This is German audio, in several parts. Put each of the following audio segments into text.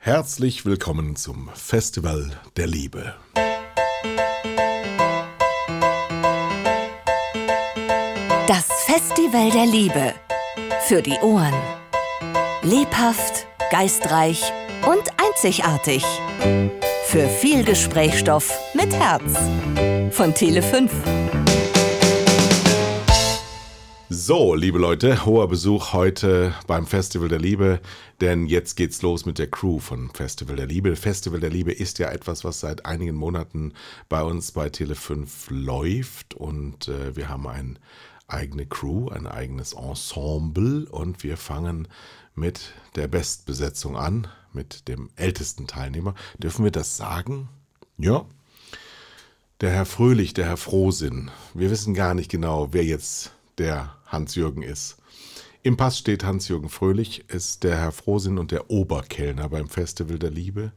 Herzlich willkommen zum Festival der Liebe. Das Festival der Liebe. Für die Ohren. Lebhaft, geistreich und einzigartig. Für viel Gesprächsstoff mit Herz. Von Tele 5. So, liebe Leute, hoher Besuch heute beim Festival der Liebe, denn jetzt geht's los mit der Crew von Festival der Liebe. Festival der Liebe ist ja etwas, was seit einigen Monaten bei uns bei Tele5 läuft und äh, wir haben eine eigene Crew, ein eigenes Ensemble und wir fangen mit der Bestbesetzung an, mit dem ältesten Teilnehmer. Dürfen wir das sagen? Ja. Der Herr Fröhlich, der Herr Frohsinn. Wir wissen gar nicht genau, wer jetzt der Hans-Jürgen ist. Im Pass steht Hans-Jürgen Fröhlich, ist der Herr Frohsinn und der Oberkellner beim Festival der Liebe.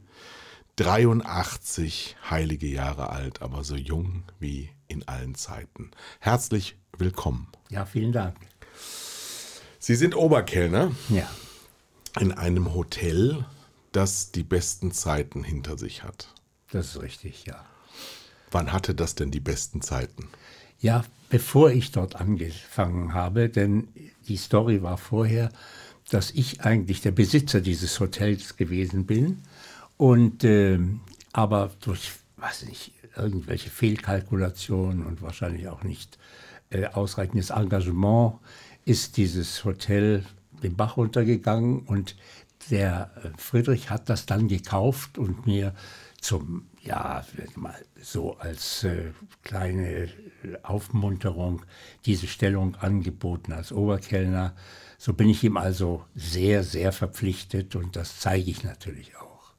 83 heilige Jahre alt, aber so jung wie in allen Zeiten. Herzlich willkommen. Ja, vielen Dank. Sie sind Oberkellner Ja, in einem Hotel, das die besten Zeiten hinter sich hat. das ist richtig, ja. Wann hatte das denn die besten Zeiten? Ja, bevor ich dort angefangen habe, denn die Story war vorher, dass ich eigentlich der Besitzer dieses Hotels gewesen bin und ähm, aber durch, weiß nicht, irgendwelche Fehlkalkulationen und wahrscheinlich auch nicht äh, ausreichendes Engagement ist dieses Hotel den Bach runtergegangen und der äh, Friedrich hat das dann gekauft und mir zum, ja, mal so als äh, kleine äh, Aufmunterung diese Stellung angeboten als Oberkellner. So bin ich ihm also sehr, sehr verpflichtet und das zeige ich natürlich auch.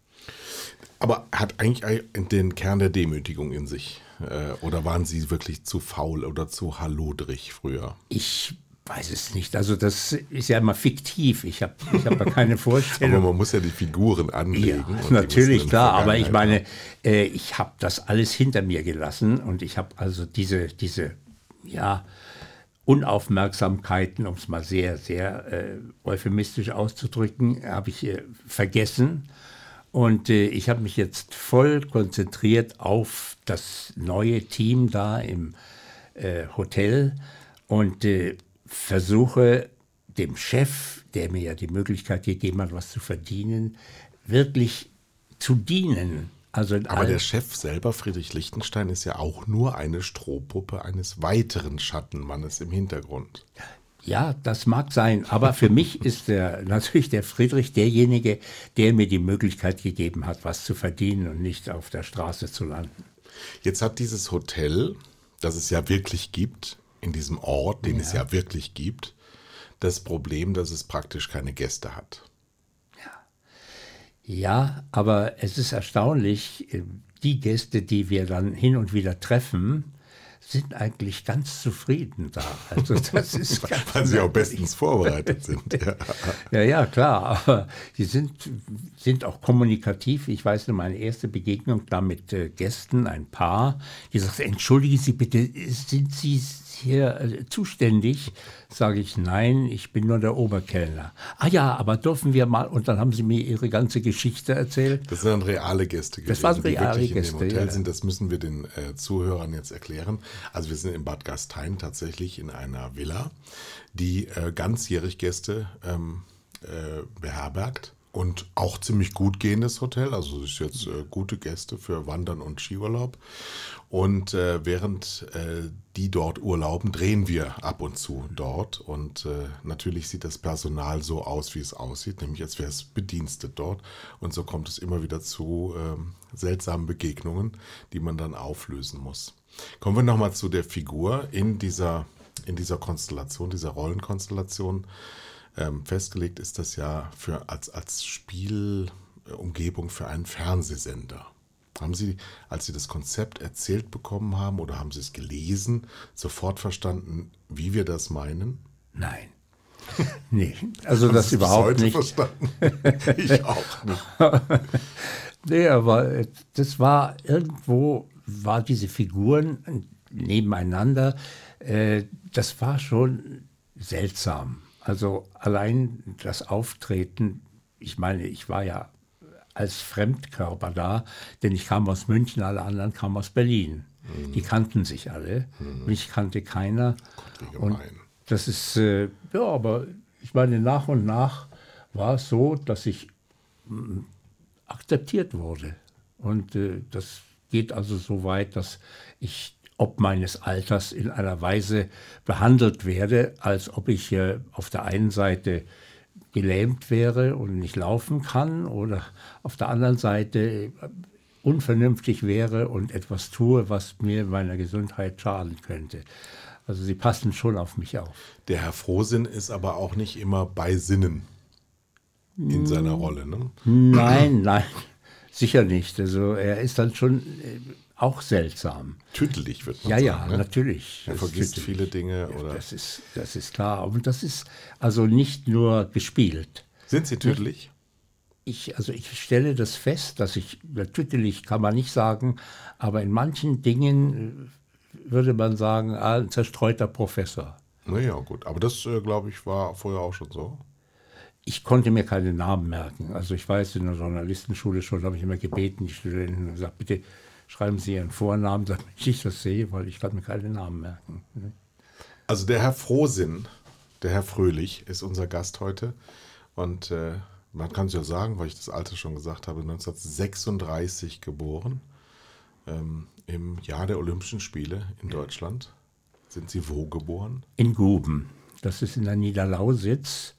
Aber hat eigentlich den Kern der Demütigung in sich? Äh, Oder waren Sie wirklich zu faul oder zu hallodrig früher? Ich weiß es nicht. Also das ist ja immer fiktiv. Ich habe ich hab ja keine Aber Vorstellung. man muss ja die Figuren anlegen. Ja, natürlich, klar. Aber ich meine, äh, ich habe das alles hinter mir gelassen und ich habe also diese, diese, ja, Unaufmerksamkeiten, um es mal sehr, sehr äh, euphemistisch auszudrücken, habe ich äh, vergessen. Und äh, ich habe mich jetzt voll konzentriert auf das neue Team da im äh, Hotel und äh, versuche dem Chef, der mir ja die Möglichkeit gegeben hat, was zu verdienen, wirklich zu dienen. Also Aber der Chef selber, Friedrich Lichtenstein, ist ja auch nur eine Strohpuppe eines weiteren Schattenmannes im Hintergrund. Ja, das mag sein, aber für mich ist der, natürlich der Friedrich derjenige, der mir die Möglichkeit gegeben hat, was zu verdienen und nicht auf der Straße zu landen. Jetzt hat dieses Hotel, das es ja wirklich gibt, in diesem Ort, den es ja wirklich gibt, das Problem, dass es praktisch keine Gäste hat. Ja, aber es ist erstaunlich, äh, die Gäste, die wir dann hin und wieder treffen, sind eigentlich ganz zufrieden da. Also das ist Weil sie auch bestens vorbereitet sind. Ja. Ja, ja, klar, aber die sind, sind auch kommunikativ. Ich weiß nur, meine erste Begegnung da mit äh, Gästen, ein Paar, die sagt, entschuldigen Sie bitte, sind Sie hier äh, zuständig? Sage ich, nein, ich bin nur der Oberkellner. Ah ja, aber dürfen wir mal, und dann haben sie mir ihre ganze Geschichte erzählt. Das sind dann reale Gäste gewesen, Das waren die reale wirklich in Gäste, dem Hotel ja. sind. Das müssen wir den äh, Zuhörern jetzt erklären. Also wir sind in Bad Gastein tatsächlich in einer Villa, die äh, ganzjährig Gäste ähm, äh, beherbergt. Und auch ziemlich gut gehendes Hotel, also es ist jetzt äh, gute Gäste für Wandern und Skiurlaub. Und äh, während äh, die dort urlauben, drehen wir ab und zu dort. Und äh, natürlich sieht das Personal so aus, wie es aussieht, nämlich als wäre es bedienstet dort. Und so kommt es immer wieder zu ähm, seltsamen Begegnungen, die man dann auflösen muss. Kommen wir nochmal zu der Figur in dieser, in dieser Konstellation, dieser Rollenkonstellation. Ähm, festgelegt ist das ja für, als, als Spielumgebung für einen Fernsehsender. Haben Sie, als Sie das Konzept erzählt bekommen haben oder haben Sie es gelesen, sofort verstanden, wie wir das meinen? Nein. Nee, also das Sie überhaupt heute nicht. verstanden? ich auch nicht. Nee, aber äh, das war irgendwo, war diese Figuren nebeneinander, äh, das war schon seltsam. Also allein das Auftreten, ich meine, ich war ja als Fremdkörper da, denn ich kam aus München, alle anderen kamen aus Berlin. Die kannten sich alle, mich kannte keiner. Gott, Und das ist, äh, ja, aber ich meine, nach und nach war es so, dass ich mm, akzeptiert wurde. Und äh, das geht also so weit, dass ich ob meines Alters in einer Weise behandelt werde, als ob ich äh, auf der einen Seite gelähmt wäre und nicht laufen kann oder auf der anderen Seite unvernünftig wäre und etwas tue, was mir meiner Gesundheit schaden könnte. Also sie passen schon auf mich auf. Der Herr Frohsinn ist aber auch nicht immer bei Sinnen in seiner Rolle. Ne? Nein, nein, sicher nicht. Also er ist dann schon äh, auch seltsam. Tüdelig wird man Ja, sagen. ja, ne? natürlich. Das vergisst ist- viele Dinge. Oder Das ist, das ist klar. Aber das ist also nicht nur gespielt. Sind Sie tüdelig? Ich, also ich stelle das fest, dass ich, natürlich kann man nicht sagen, aber in manchen Dingen äh, würde man sagen, ah, ein zerstreuter Professor. Naja, gut. Aber das, äh, glaube ich, war vorher auch schon so. Ich konnte mir keine Namen merken. Also ich weiß, in der Journalistenschule schon habe ich immer gebeten, die Studenten gesagt, bitte schreiben Sie Ihren Vornamen, damit ich das sehe, weil ich kann mir keine Namen merken. Also der Herr Frohsinn, der Herr Fröhlich, ist unser Gast heute. Und äh, man kann es ja sagen, weil ich das Alter schon gesagt habe, 1936 geboren. Ähm, Im Jahr der Olympischen Spiele in Deutschland. Sind Sie wo geboren? In Guben, das ist in der Niederlausitz,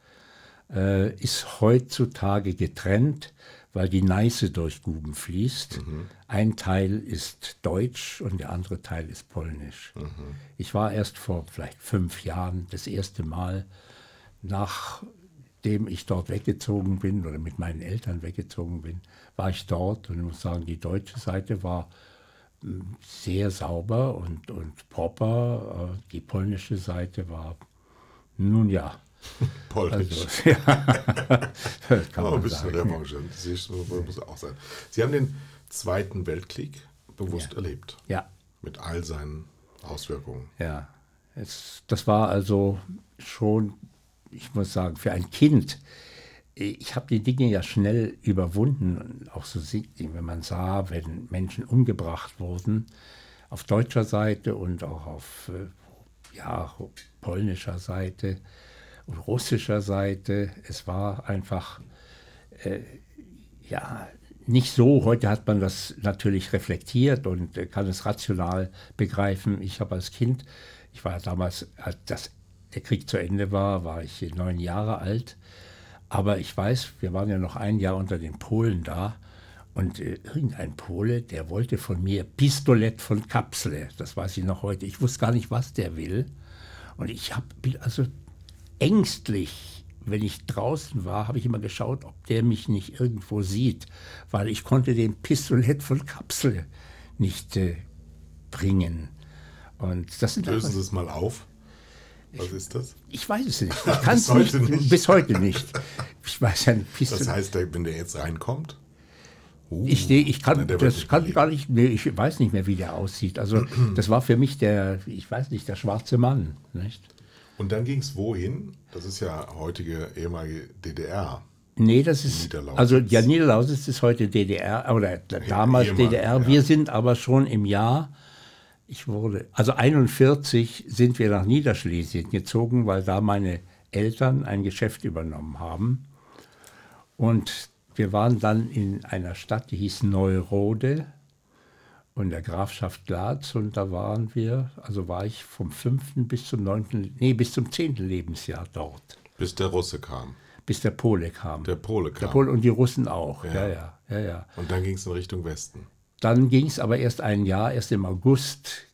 äh, ist heutzutage getrennt, weil die Neiße durch Guben fließt. Ein Teil ist deutsch und der andere Teil ist polnisch. Ich war erst vor vielleicht fünf Jahren das erste Mal, nachdem ich dort weggezogen bin oder mit meinen Eltern weggezogen bin, war ich dort und ich muss sagen, die deutsche Seite war sehr sauber und, und proper. Äh, Die polnische Seite war, nun ja, Polnisch. also, ja, das kann Oh, ein man bisschen sagen. Revanche. Das muss auch sein. Sie haben den Zweiten Weltkrieg bewusst erlebt. Ja, Mit all seinen Auswirkungen. ja. Es, das war also schon, ich muss sagen, für ein Kind, ich habe die Dinge ja schnell überwunden. Und Auch so, sieht, wenn man sah, wenn Menschen umgebracht wurden, auf deutscher Seite und auch auf äh, ja, polnischer Seite russischer Seite. Es war einfach äh, ja, nicht so. Heute hat man das natürlich reflektiert und äh, kann es rational begreifen. Ich habe als Kind, ich war damals, als das, der Krieg zu Ende war, war ich neun Jahre alt. Aber ich weiß, wir waren ja noch ein Jahr unter den Polen da. Und äh, irgendein Pole, der wollte von mir Pistolett von Kapsle. Das weiß ich noch heute. Ich wusste gar nicht, was der will. Und ich hab, bin also ängstlich, wenn ich draußen war, habe ich immer geschaut, ob der mich nicht irgendwo sieht, weil ich konnte den Pistolett von Kapsel nicht äh, bringen. Und das sind Lösen Sie es mal auf. Was ist das? ich weiß es nicht. Ich kann es nicht, nicht. Bis heute nicht. Ich weiß ja nicht. Das heißt, wenn der jetzt reinkommt, uh, ich, ich kann, Nein, das kann gar nicht, nee, ich weiß nicht mehr, wie der aussieht. Also das war für mich der, ich weiß nicht, der schwarze Mann. Nicht? Und dann ging es wohin? Das ist ja heutige ehemalige DDR. Nee, das ist, Niederlausitz. also ja, Niederlausitz ist heute DDR, oder damals ehemalig, DDR. ja. Wir sind aber schon im Jahr, ich wurde, also 41 sind wir nach Niederschlesien gezogen, weil da meine Eltern ein Geschäft übernommen haben. Und wir waren dann in einer Stadt, die hieß Neurode und der Grafschaft Glatz und da waren wir, also war ich vom 5. bis zum 9., nee, bis zum 10. Lebensjahr dort, Bis der Russe kam. bis der Pole kam. Der Pole kam. Der Pole und die Russen auch, ja, Ja. ja, ja, ja. Und dann ging es in Richtung Westen. Dann ging es aber erst ein Jahr, erst im August.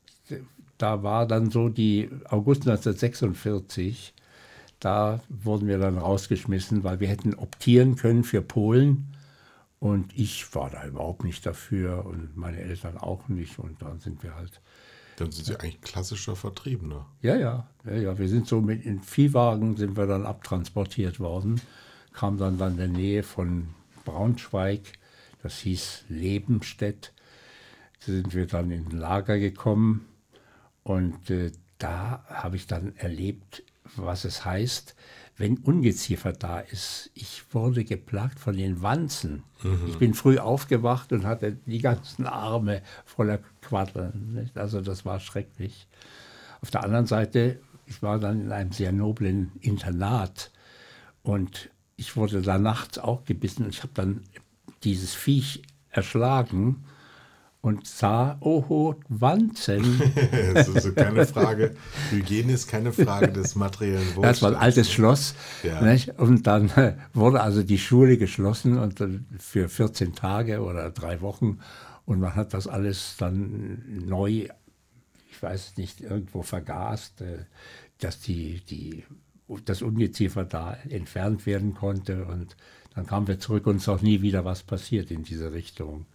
Da war dann so die August 1946. Da wurden wir dann rausgeschmissen, weil wir hätten optieren können für Polen. Und ich war da überhaupt nicht dafür und meine Eltern auch nicht. Und dann sind wir halt, Dann sind Sie eigentlich klassischer Vertriebener. ja, ja, ja, ja, wir sind so mit in Viehwagen sind wir dann abtransportiert worden. Kam dann, dann in der Nähe von Braunschweig, das hieß Lebenstedt. Da sind wir dann in ein Lager gekommen und äh, da habe ich dann erlebt, was es heißt, wenn Ungeziefer da ist. Ich wurde geplagt von den Wanzen. Mhm. Ich bin früh aufgewacht und hatte die ganzen Arme voller Quaddeln. Nicht? Also das war schrecklich. Auf der anderen Seite, ich war dann in einem sehr noblen Internat und ich wurde da nachts auch gebissen und ich habe dann dieses Viech erschlagen und sah, oho, Wanzen. das ist also keine Frage, Hygiene ist keine Frage des materiellen Wohlstands. Das war ein altes Schloss. Ja. Und dann wurde also die Schule geschlossen und für 14 Tage oder drei Wochen. Und man hat das alles dann neu, ich weiß nicht, irgendwo vergast, äh, dass die, die, das Ungeziefer da entfernt werden konnte. Und dann kamen wir zurück und es ist auch nie wieder was passiert in diese Richtung.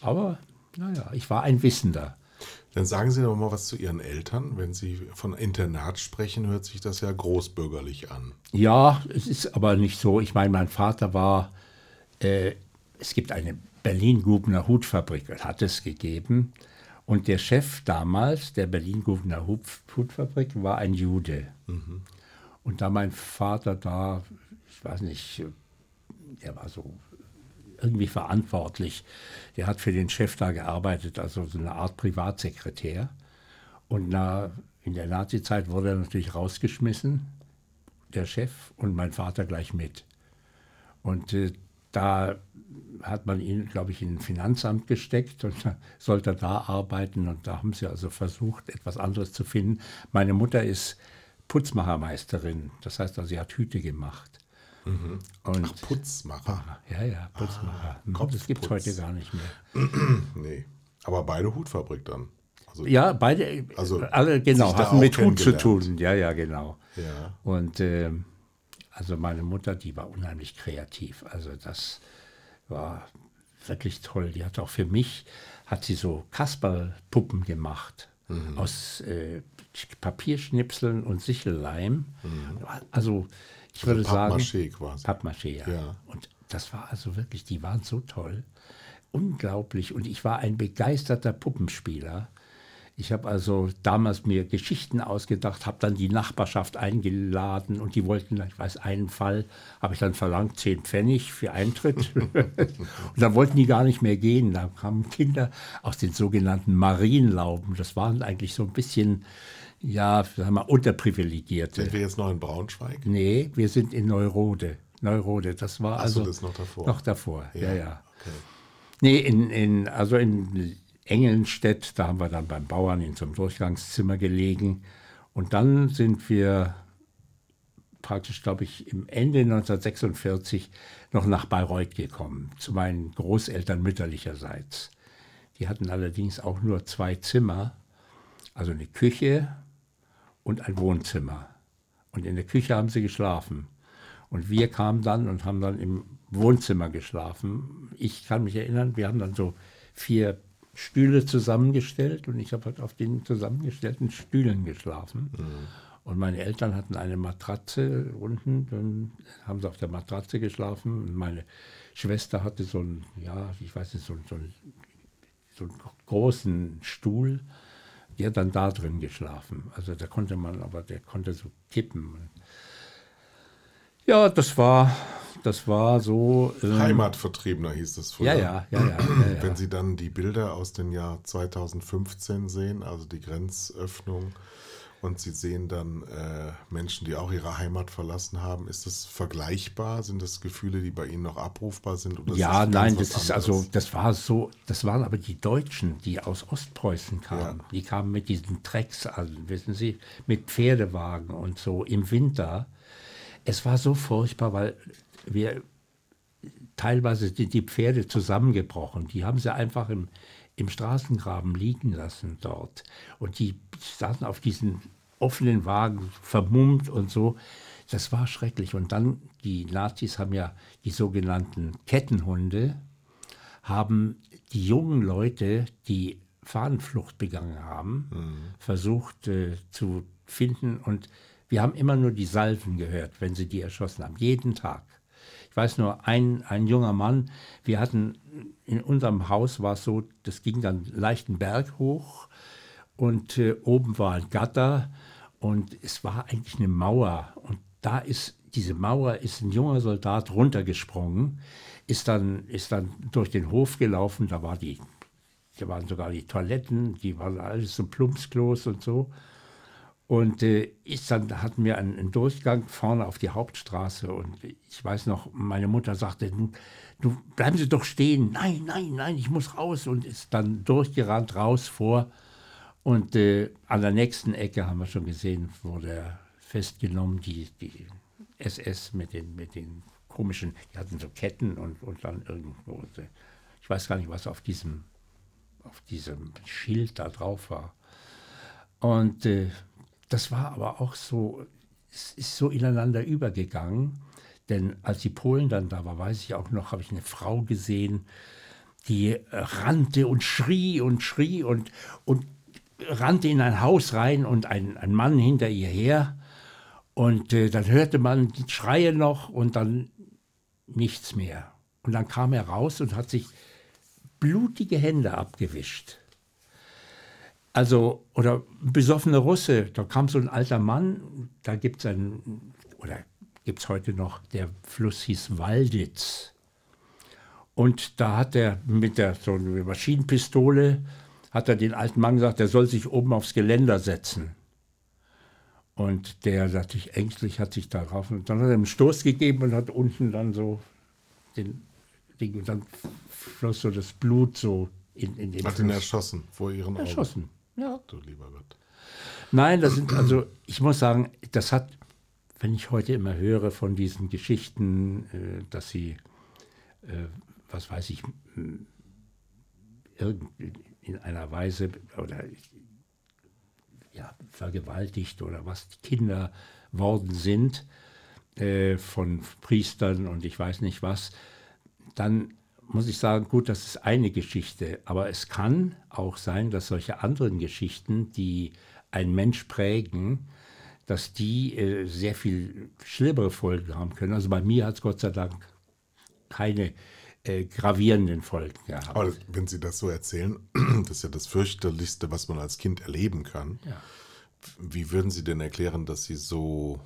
Aber naja, ich war ein Wissender. Dann sagen Sie doch mal was zu Ihren Eltern. Wenn Sie von Internat sprechen, hört sich das ja großbürgerlich an. Ja, es ist aber nicht so. Ich meine, mein Vater war, äh, es gibt eine Berlin-Gubener Hutfabrik, hat es gegeben. Und der Chef damals der Berlin-Gubener Hutfabrik war ein Jude. Mhm. Und da mein Vater da, ich weiß nicht, der war so irgendwie verantwortlich. Der hat für den Chef da gearbeitet, also so eine Art Privatsekretär. Und na, in der Nazizeit wurde er natürlich rausgeschmissen, der Chef, und mein Vater gleich mit. Und äh, da hat man ihn, glaube ich, in ein Finanzamt gesteckt und sollte da arbeiten. Und da haben sie also versucht, etwas anderes zu finden. Meine Mutter ist Putzmachermeisterin, das heißt, also, sie hat Hüte gemacht. Mhm. Und Ach, Putzmacher. Ja, ja, Putzmacher. Ah, mhm. das gibt es heute gar nicht mehr. nee. Aber beide Hutfabrik dann. Also, ja, beide, also alle genau, hatten mit Hut zu tun. Ja, ja, genau. Ja. Und äh, also meine Mutter, die war unheimlich kreativ. Also das war wirklich toll. Die hat auch für mich, hat sie so Kasperlpuppen gemacht. Mhm. Aus äh, Papierschnipseln und Sichelleim. Mhm. Also ich würde also sagen. Quasi. Pappmaché, ja. ja. Und das war also wirklich, die waren so toll. Unglaublich. Und ich war ein begeisterter Puppenspieler. Ich habe also damals mir Geschichten ausgedacht, habe dann die Nachbarschaft eingeladen und die wollten, ich weiß, einen Fall habe ich dann verlangt, zehn Pfennig für Eintritt. und dann wollten die gar nicht mehr gehen. Da kamen Kinder aus den sogenannten Marienlauben. Das waren eigentlich so ein bisschen ja, sagen wir, unterprivilegierte. Sind wir jetzt noch in Braunschweig? Nee, wir sind in Neurode. Neurode, das war Ach also. So, das noch davor. Noch davor, ja, ja. ja. Okay. Nee, in, in, also in Engelnstedt, da haben wir dann beim Bauern in so einem Durchgangszimmer gelegen. Und dann sind wir praktisch, glaube ich, im Ende 1946 noch nach Bayreuth gekommen, zu meinen Großeltern mütterlicherseits. Die hatten allerdings auch nur zwei Zimmer, also eine Küche und ein Wohnzimmer. Und in der Küche haben sie geschlafen. Und wir kamen dann und haben dann im Wohnzimmer geschlafen. Ich kann mich erinnern, wir haben dann so vier Stühle zusammengestellt und ich habe halt auf den zusammengestellten Stühlen geschlafen. Mhm. Und meine Eltern hatten eine Matratze unten, dann haben sie auf der Matratze geschlafen. Und meine Schwester hatte so einen, ja, ich weiß nicht, so, so, einen, so einen großen Stuhl der hat dann da drin geschlafen. Also da konnte man, aber der konnte so kippen. Ja, das war, das war so. Ähm, Heimatvertriebener hieß es früher. Ja, ja, ja, ja, ja, Wenn Sie dann die Bilder aus dem Jahr 2015 sehen, also die Grenzöffnung, und Sie sehen dann äh, Menschen, die auch ihre Heimat verlassen haben. Ist das vergleichbar? Sind das Gefühle, die bei Ihnen noch abrufbar sind? ja, nein, das ist also, das war so, das waren aber die Deutschen, die aus Ostpreußen kamen. Ja. Die kamen mit diesen Trecks an, wissen Sie, mit Pferdewagen und so im Winter. Es war so furchtbar, weil wir teilweise sind die Pferde zusammengebrochen. Die haben sie einfach im, im Straßengraben liegen lassen dort. Und die saßen auf diesen offenen Wagen vermummt und so. Das war schrecklich. Und dann, die Nazis haben ja die sogenannten Kettenhunde, haben die jungen Leute, die Fahnenflucht begangen haben, mhm. versucht äh, zu finden. Und wir haben immer nur die Salven gehört, wenn sie die erschossen haben. Jeden Tag. Ich weiß nur, ein, ein junger Mann, wir hatten in unserem Haus war es so, das ging dann leichten Berg hoch und äh, oben war ein Gatter Und es war eigentlich eine Mauer. Und da ist diese Mauer, ist ein junger Soldat runtergesprungen, ist dann, ist dann durch den Hof gelaufen. Da, war die, da waren sogar die Toiletten, die waren alles so Plumpsklos und so. Und äh, ist dann hatten wir einen, einen, Durchgang vorne auf die Hauptstraße. Und ich weiß noch, meine Mutter sagte, du, du bleiben Sie doch stehen. Nein, nein, nein, ich muss raus. Und ist dann durchgerannt raus vor. Und äh, an der nächsten Ecke haben wir schon gesehen, wurde er festgenommen, die, die SS mit den, mit den komischen, die hatten so Ketten und, und dann irgendwo, ich weiß gar nicht, was auf diesem, auf diesem Schild da drauf war. Und äh, das war aber auch so, es ist so ineinander übergegangen. Denn als die Polen dann da war, weiß ich auch noch, habe ich eine Frau gesehen, die rannte und schrie und schrie und, und rannte in ein Haus rein und ein, ein Mann hinter ihr her. Und äh, dann hörte man die Schreie noch und dann nichts mehr. Und dann kam er raus und hat sich blutige Hände abgewischt. Also, oder besoffene Russe, da kam so ein alter Mann, da gibt es einen, oder gibt es heute noch, der Fluss hieß Walditz. Und da hat er mit der so einer Maschinenpistole, hat er den alten Mann gesagt, der soll sich oben aufs Geländer setzen. Und der natürlich ängstlich hat sich darauf, und dann hat er einen Stoß gegeben und hat unten dann so den Ding, und dann floss so das Blut so in, in den Hat ihn erschossen vor ihren Augen? Erschossen. Ja. Du lieber Gott. Nein, das sind also, ich muss sagen, das hat, wenn ich heute immer höre von diesen Geschichten, äh, dass sie, äh, was weiß ich, in einer Weise oder ja, vergewaltigt oder was Kinder worden sind äh, von Priestern und ich weiß nicht was, dann muss ich sagen, gut, das ist eine Geschichte, aber es kann auch sein, dass solche anderen Geschichten, die einen Mensch prägen, dass die äh, sehr viel schlimmere Folgen haben können. Also bei mir hat es Gott sei Dank keine äh, gravierenden Folgen gehabt. Aber wenn Sie das so erzählen, das ist ja das fürchterlichste, was man als Kind erleben kann. Ja. Wie würden Sie denn erklären, dass Sie so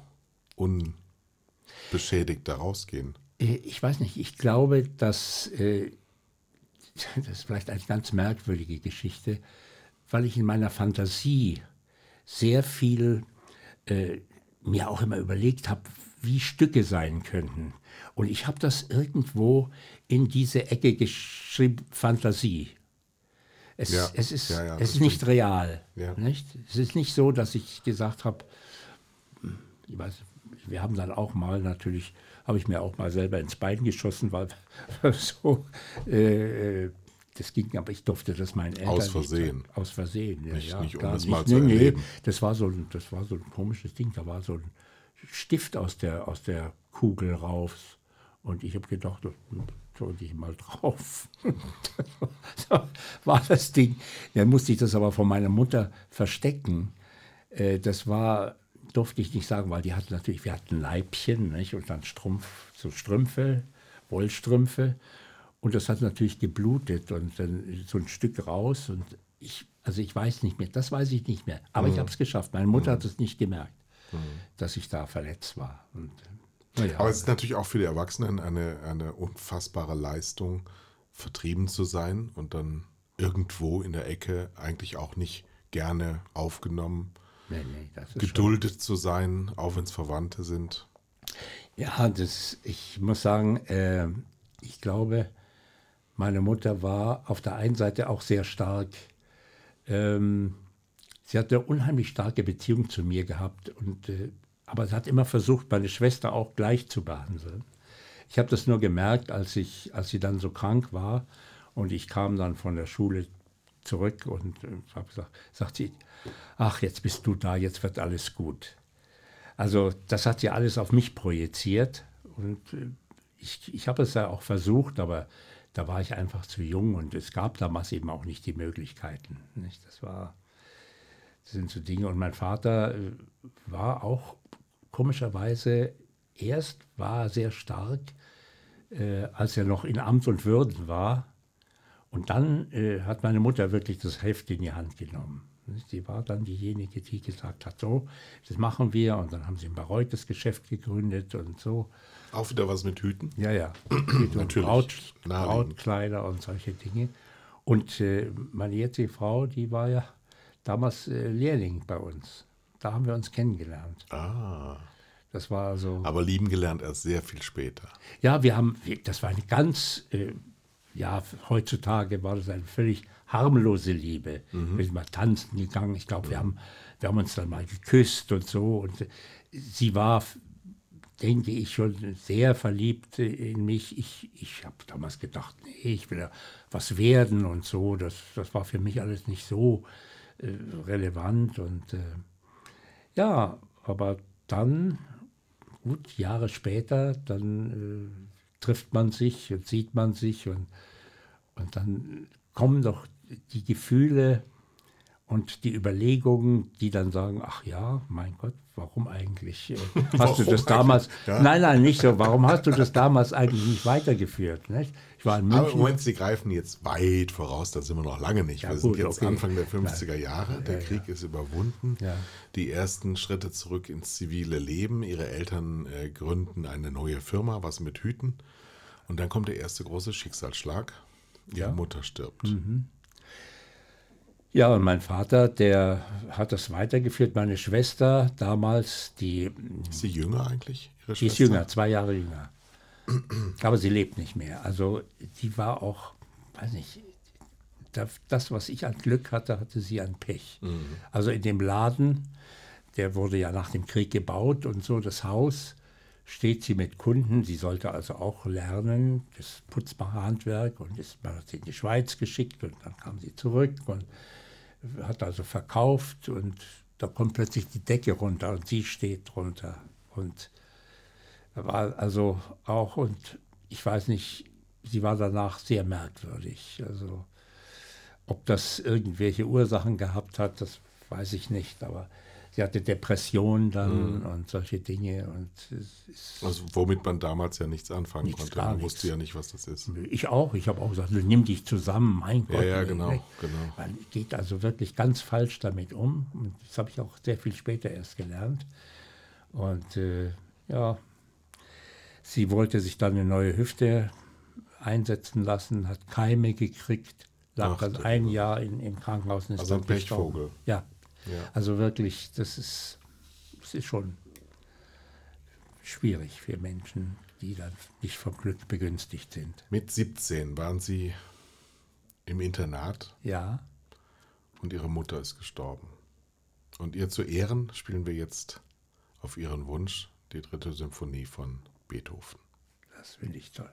unbeschädigt da rausgehen? Äh, ich weiß nicht, ich glaube, dass äh, das ist vielleicht eine ganz merkwürdige Geschichte, weil ich in meiner Fantasie sehr viel äh, mir auch immer überlegt habe, wie Stücke sein könnten. Und ich habe das irgendwo in diese Ecke geschrieben, Fantasie. Es, ja, es ist, ja, ja, es ist nicht real. Nicht? Es ist nicht so, dass ich gesagt habe, hm, ich weiß, wir haben dann auch mal natürlich habe ich mir auch mal selber ins Bein geschossen, weil so, äh, das ging, aber ich durfte das meinen Eltern Aus Versehen. Nicht, aus Versehen, ja. Nicht, ja, nicht um es mal nee, zu nee, das war, so, das war so ein komisches Ding, da war so ein Stift aus der, aus der Kugel raus. Und ich habe gedacht, drücke ich mal drauf. so war das Ding. Dann musste ich das aber von meiner Mutter verstecken. Äh, das war durfte ich nicht sagen, weil die hatten natürlich, wir hatten Leibchen nicht? und dann Strumpf, so Strümpfe, Wollstrümpfe. Und das hat natürlich geblutet und dann so ein Stück raus. Und ich, also ich weiß nicht mehr, das weiß ich nicht mehr. Aber mhm. ich habe es geschafft. Meine Mutter mhm. hat es nicht gemerkt, mhm. dass ich da verletzt war. Und, ja. Aber es ist natürlich auch für die Erwachsenen eine, eine unfassbare Leistung, vertrieben zu sein und dann irgendwo in der Ecke eigentlich auch nicht gerne aufgenommen Nee, nee, geduldet schon. zu sein, auch wenn es Verwandte sind. Ja, das, ich muss sagen, äh, ich glaube, meine Mutter war auf der einen Seite auch sehr stark. Ähm, sie hatte eine unheimlich starke Beziehung zu mir gehabt, und, äh, aber sie hat immer versucht, meine Schwester auch gleich zu behandeln. Ich habe das nur gemerkt, als, ich, als sie dann so krank war und ich kam dann von der Schule zurück und äh, habe gesagt, sagt sie, ach, jetzt bist du da, jetzt wird alles gut. Also das hat sie alles auf mich projiziert und äh, ich, ich habe es ja auch versucht, aber da war ich einfach zu jung und es gab damals eben auch nicht die Möglichkeiten. Nicht? Das war, das sind so Dinge. Und mein Vater äh, war auch komischerweise, erst war sehr stark, äh, als er noch in Amt und Würden war. Und dann äh, hat meine Mutter wirklich das Heft in die Hand genommen. Sie war dann diejenige, die gesagt hat, so, das machen wir. Und dann haben sie ein Bareutes Geschäft gegründet und so. Auch wieder was mit Hüten? Ja, ja. Hüte und Braut. Brautkleider und solche Dinge. Und äh, meine jetzige Frau, die war ja damals äh, Lehrling bei uns. Da haben wir uns kennengelernt. Ah. Das war also. Aber lieben gelernt erst sehr viel später. Ja, wir haben, das war eine ganz, äh, ja, heutzutage war das eine völlig harmlose Liebe. Wir sind mal tanzen gegangen. Ich glaube, wir, haben, wir haben uns dann mal geküsst und so. Und äh, sie war, denke ich, schon sehr verliebt in mich. Ich, ich habe damals gedacht, nee, ich will ja was werden und so. Das, das war für mich alles nicht so äh, relevant. Und äh, ja, aber dann gut, Jahre später, dann äh, trifft man sich und sieht man sich und, und dann kommen doch die Gefühle und die Überlegungen, die dann sagen, ach ja, mein Gott, warum eigentlich? Äh, hast du Warum das damals? Ja. Nein, nein, nicht so. Warum hast du das damals eigentlich nicht weitergeführt? Nicht? Ich war in Aber im München. Moment, Sie greifen jetzt weit voraus, da sind wir noch lange nicht. Ja, wir sind gut, jetzt okay. Anfang der 50er Jahre, der Ja. Krieg ist überwunden. Die ersten Schritte zurück ins zivile Leben. Ihre Eltern äh, gründen eine neue Firma, was mit Hüten. Und dann kommt der erste große Schicksalsschlag. Ihre Ja. Mutter stirbt. Ja, und mein Vater, der hat das weitergeführt. Meine Schwester damals, die Ist sie jünger eigentlich, Ihre Die ist Schwester? jünger, zwei Jahre jünger. Aber sie lebt nicht mehr. Also die war auch, weiß nicht, da- das, was ich an Glück hatte, hatte sie an Pech. Also in dem Laden, der wurde ja nach dem Krieg gebaut und so, das Haus steht sie mit Kunden. Sie sollte also auch lernen, das Putzmacherhandwerk und ist man hat sie in die Schweiz geschickt und dann kam sie zurück und hat also verkauft und da kommt plötzlich die Decke runter und sie steht drunter und war also auch, und ich weiß nicht, sie war danach sehr merkwürdig. Also, ob das irgendwelche Ursachen gehabt hat, das weiß ich nicht, aber sie hatte Depressionen dann und solche Dinge und Also, womit man damals ja nichts anfangen Nichts, konnte. Man nichts. wusste ja nicht, was das ist. ich auch, ich habe auch gesagt, nimm dich zusammen, mein Ja, Gott. ja, nee, genau, genau. Man geht also wirklich ganz falsch damit um. Und das habe ich auch sehr viel später erst gelernt. Und äh, ja, sie wollte sich dann eine neue Hüfte einsetzen lassen, hat Keime gekriegt, lag Ach, dann ein. Jahr in, im Krankenhaus und ist Also ein. Pechvogel. Ja. Ja. also wirklich, das ist, das ist schon schwierig für Menschen, die dann nicht vom Glück begünstigt sind. Mit 17 waren Sie im Internat Ja. und Ihre Mutter ist gestorben. Und ihr zu Ehren spielen wir jetzt auf Ihren Wunsch die dritte Symphonie von Beethoven. Das finde ich toll.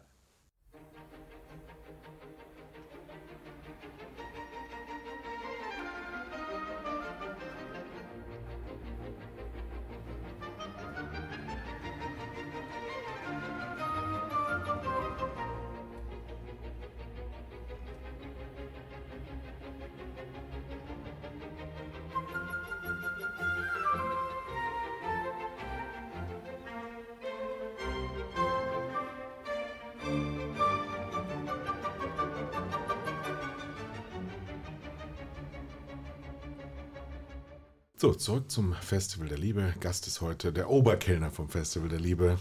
Zurück zum Festival der Liebe. Gast ist heute der Oberkellner vom Festival der Liebe,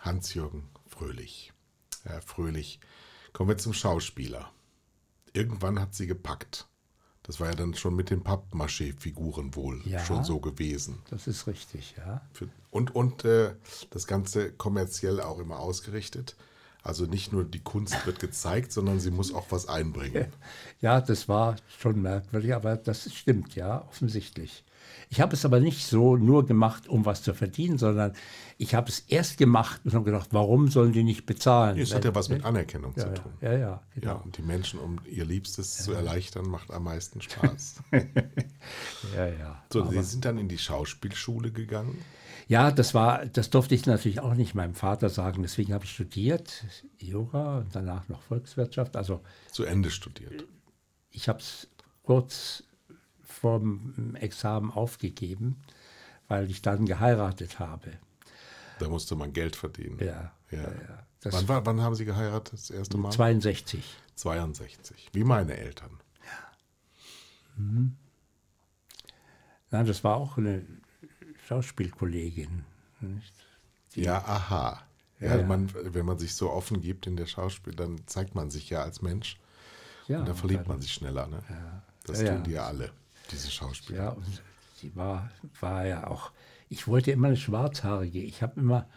Hans-Jürgen Fröhlich. Herr Fröhlich, kommen wir zum Schauspieler. Irgendwann hat sie gepackt. Das war ja dann schon mit den Pappmaché-Figuren wohl Ja. schon so gewesen. Das ist richtig, ja. Und, und äh, das Ganze kommerziell auch immer ausgerichtet. Also nicht nur die Kunst wird gezeigt, sondern sie muss auch was einbringen. Ja, das war schon merkwürdig, aber das stimmt, ja, offensichtlich. Ich habe es aber nicht so nur gemacht, um was zu verdienen, sondern ich habe es erst gemacht und habe gedacht, warum sollen die nicht bezahlen? Es hat ja was mit Anerkennung ja, zu ja, tun. ja, ja, Ja, genau. und die Menschen, um ihr Liebstes zu erleichtern, macht am meisten Spaß. Ja, ja. So, aber, Sie sind dann in die Schauspielschule gegangen. ja, das war, das durfte ich natürlich auch nicht meinem Vater sagen. Deswegen habe ich studiert, Jura und danach noch Volkswirtschaft. Also zu Ende studiert. ich habe es kurz vorm Examen aufgegeben, weil ich dann geheiratet habe. Da musste man Geld verdienen. Ja, ja. ja, ja. Wann, war, wann haben Sie geheiratet das erste Mal? 62. 62. Wie meine Eltern. Nein, das war auch eine Schauspielkollegin. Ja, aha. Ja, Ja, Man, wenn man sich so offen gibt in der Schauspiel, dann zeigt man sich ja als Mensch. Ja, und da verliebt man sich schneller. Ne? Das Ja, tun ja. die ja alle, diese Schauspieler. Ja, und sie war, war ja auch, ich wollte immer eine Schwarzhaarige. Ich habe immer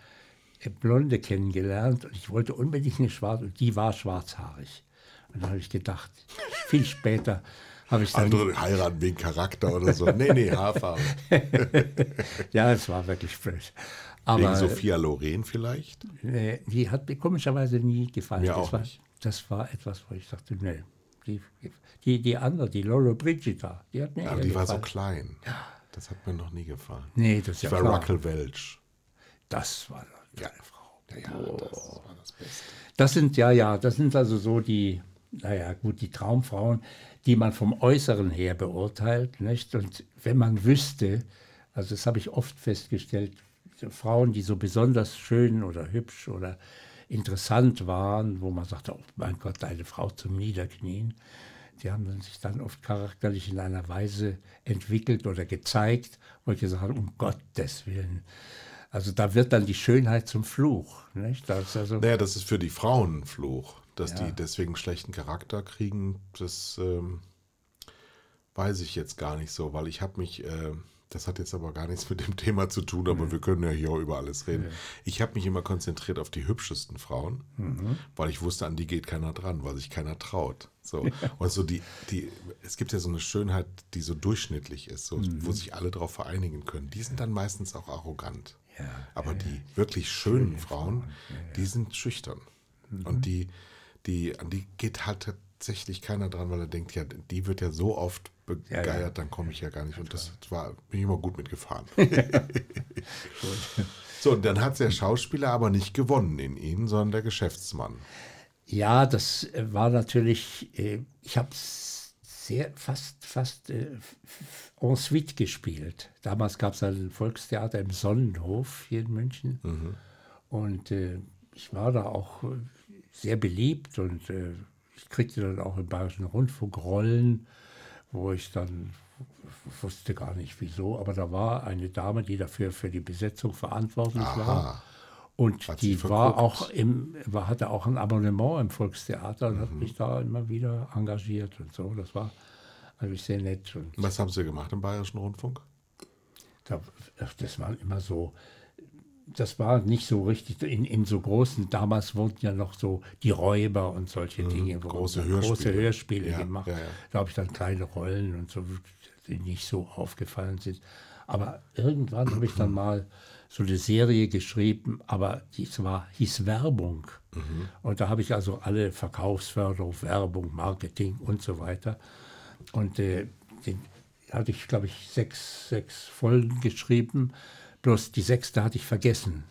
äh, Blonde kennengelernt und ich wollte unbedingt eine Schwarze und die war schwarzhaarig. Und dann habe ich gedacht, viel später habe ich dann, Andere heiraten wegen Charakter oder so. Nee, nee, Haarfarbe. ja, es war wirklich blöd. Aber Wegen Sophia Loren vielleicht? äh, die hat mir komischerweise nie gefallen. Mir das auch war, nicht. Das war etwas, wo ich dachte, nee, die, die, die andere, die Lolo Brigida, die hat mir Aber eher die war so gefallen. klein. Das hat mir noch nie gefallen. Nee, das ist ja war klar. Ruckel Welch. Das war eine kleine Frau. Ja, ja, das war das Beste. Das sind, ja, ja, das sind also so die, naja, gut, die Traumfrauen, die man vom Äußeren her beurteilt, nicht? Und wenn man wüsste, also das habe ich oft festgestellt, Frauen, die so besonders schön oder hübsch oder interessant waren, wo man sagte, oh mein Gott, eine Frau zum Niederknien, die haben sich dann oft charakterlich in einer Weise entwickelt oder gezeigt, wo ich gesagt habe, um Gottes Willen. Also da wird dann die Schönheit zum Fluch. Nicht? Das ist also, Naja, das ist für die Frauen ein Fluch. Dass Ja. die deswegen schlechten Charakter kriegen, das ähm, weiß ich jetzt gar nicht so, weil ich habe mich, äh, das hat jetzt aber gar nichts mit dem Thema zu tun, aber wir können ja hier auch über alles reden. Ich habe mich immer konzentriert auf die hübschesten Frauen, weil ich wusste, an die geht keiner dran, weil sich keiner traut. So. Und so die, die, es gibt ja so eine Schönheit, die so durchschnittlich ist, so, wo sich alle darauf vereinigen können. Die sind dann meistens auch arrogant. Ja, aber die wirklich schönen Frauen, die sind schüchtern. Und die, die, an die geht halt tatsächlich keiner dran, weil er denkt, ja, die wird ja so oft begeiert, Ja, ja. dann komme ich ja gar nicht. Und das war, bin ich immer gut mitgefahren. so, und dann hat der Schauspieler aber nicht gewonnen in ihnen, sondern der Geschäftsmann. Ja, das äh, war natürlich, äh, ich habe sehr fast, fast äh, en suite gespielt. Damals gab es ein Volkstheater im Sonnenhof hier in München. Und äh, ich war da auch äh, sehr beliebt und äh, ich kriegte dann auch im Bayerischen Rundfunk Rollen, wo ich dann wusste gar nicht wieso, aber da war eine Dame, die dafür für die Besetzung verantwortlich Aha. war. Und Hat die war auch im, war, hatte auch ein Abonnement im Volkstheater und hat mich da immer wieder engagiert und so. Das war eigentlich sehr nett. Und Was haben Sie gemacht im Bayerischen Rundfunk? da, das war immer so, das war nicht so richtig in, in so großen, damals wurden ja noch so die Räuber und solche Dinge, Mhm. große man Hörspiele. große Hörspiele Ja, gemacht. ja, ja. Da habe ich dann kleine Rollen und so, die nicht so aufgefallen sind. Aber irgendwann habe ich dann mal so eine Serie geschrieben, aber die war, hieß Werbung. Mhm. Und da habe ich also alle Verkaufsförderung, Werbung, Marketing und so weiter. Und äh, den hatte ich, glaube ich, sechs, sechs Folgen geschrieben. Bloß die sechste hatte ich vergessen.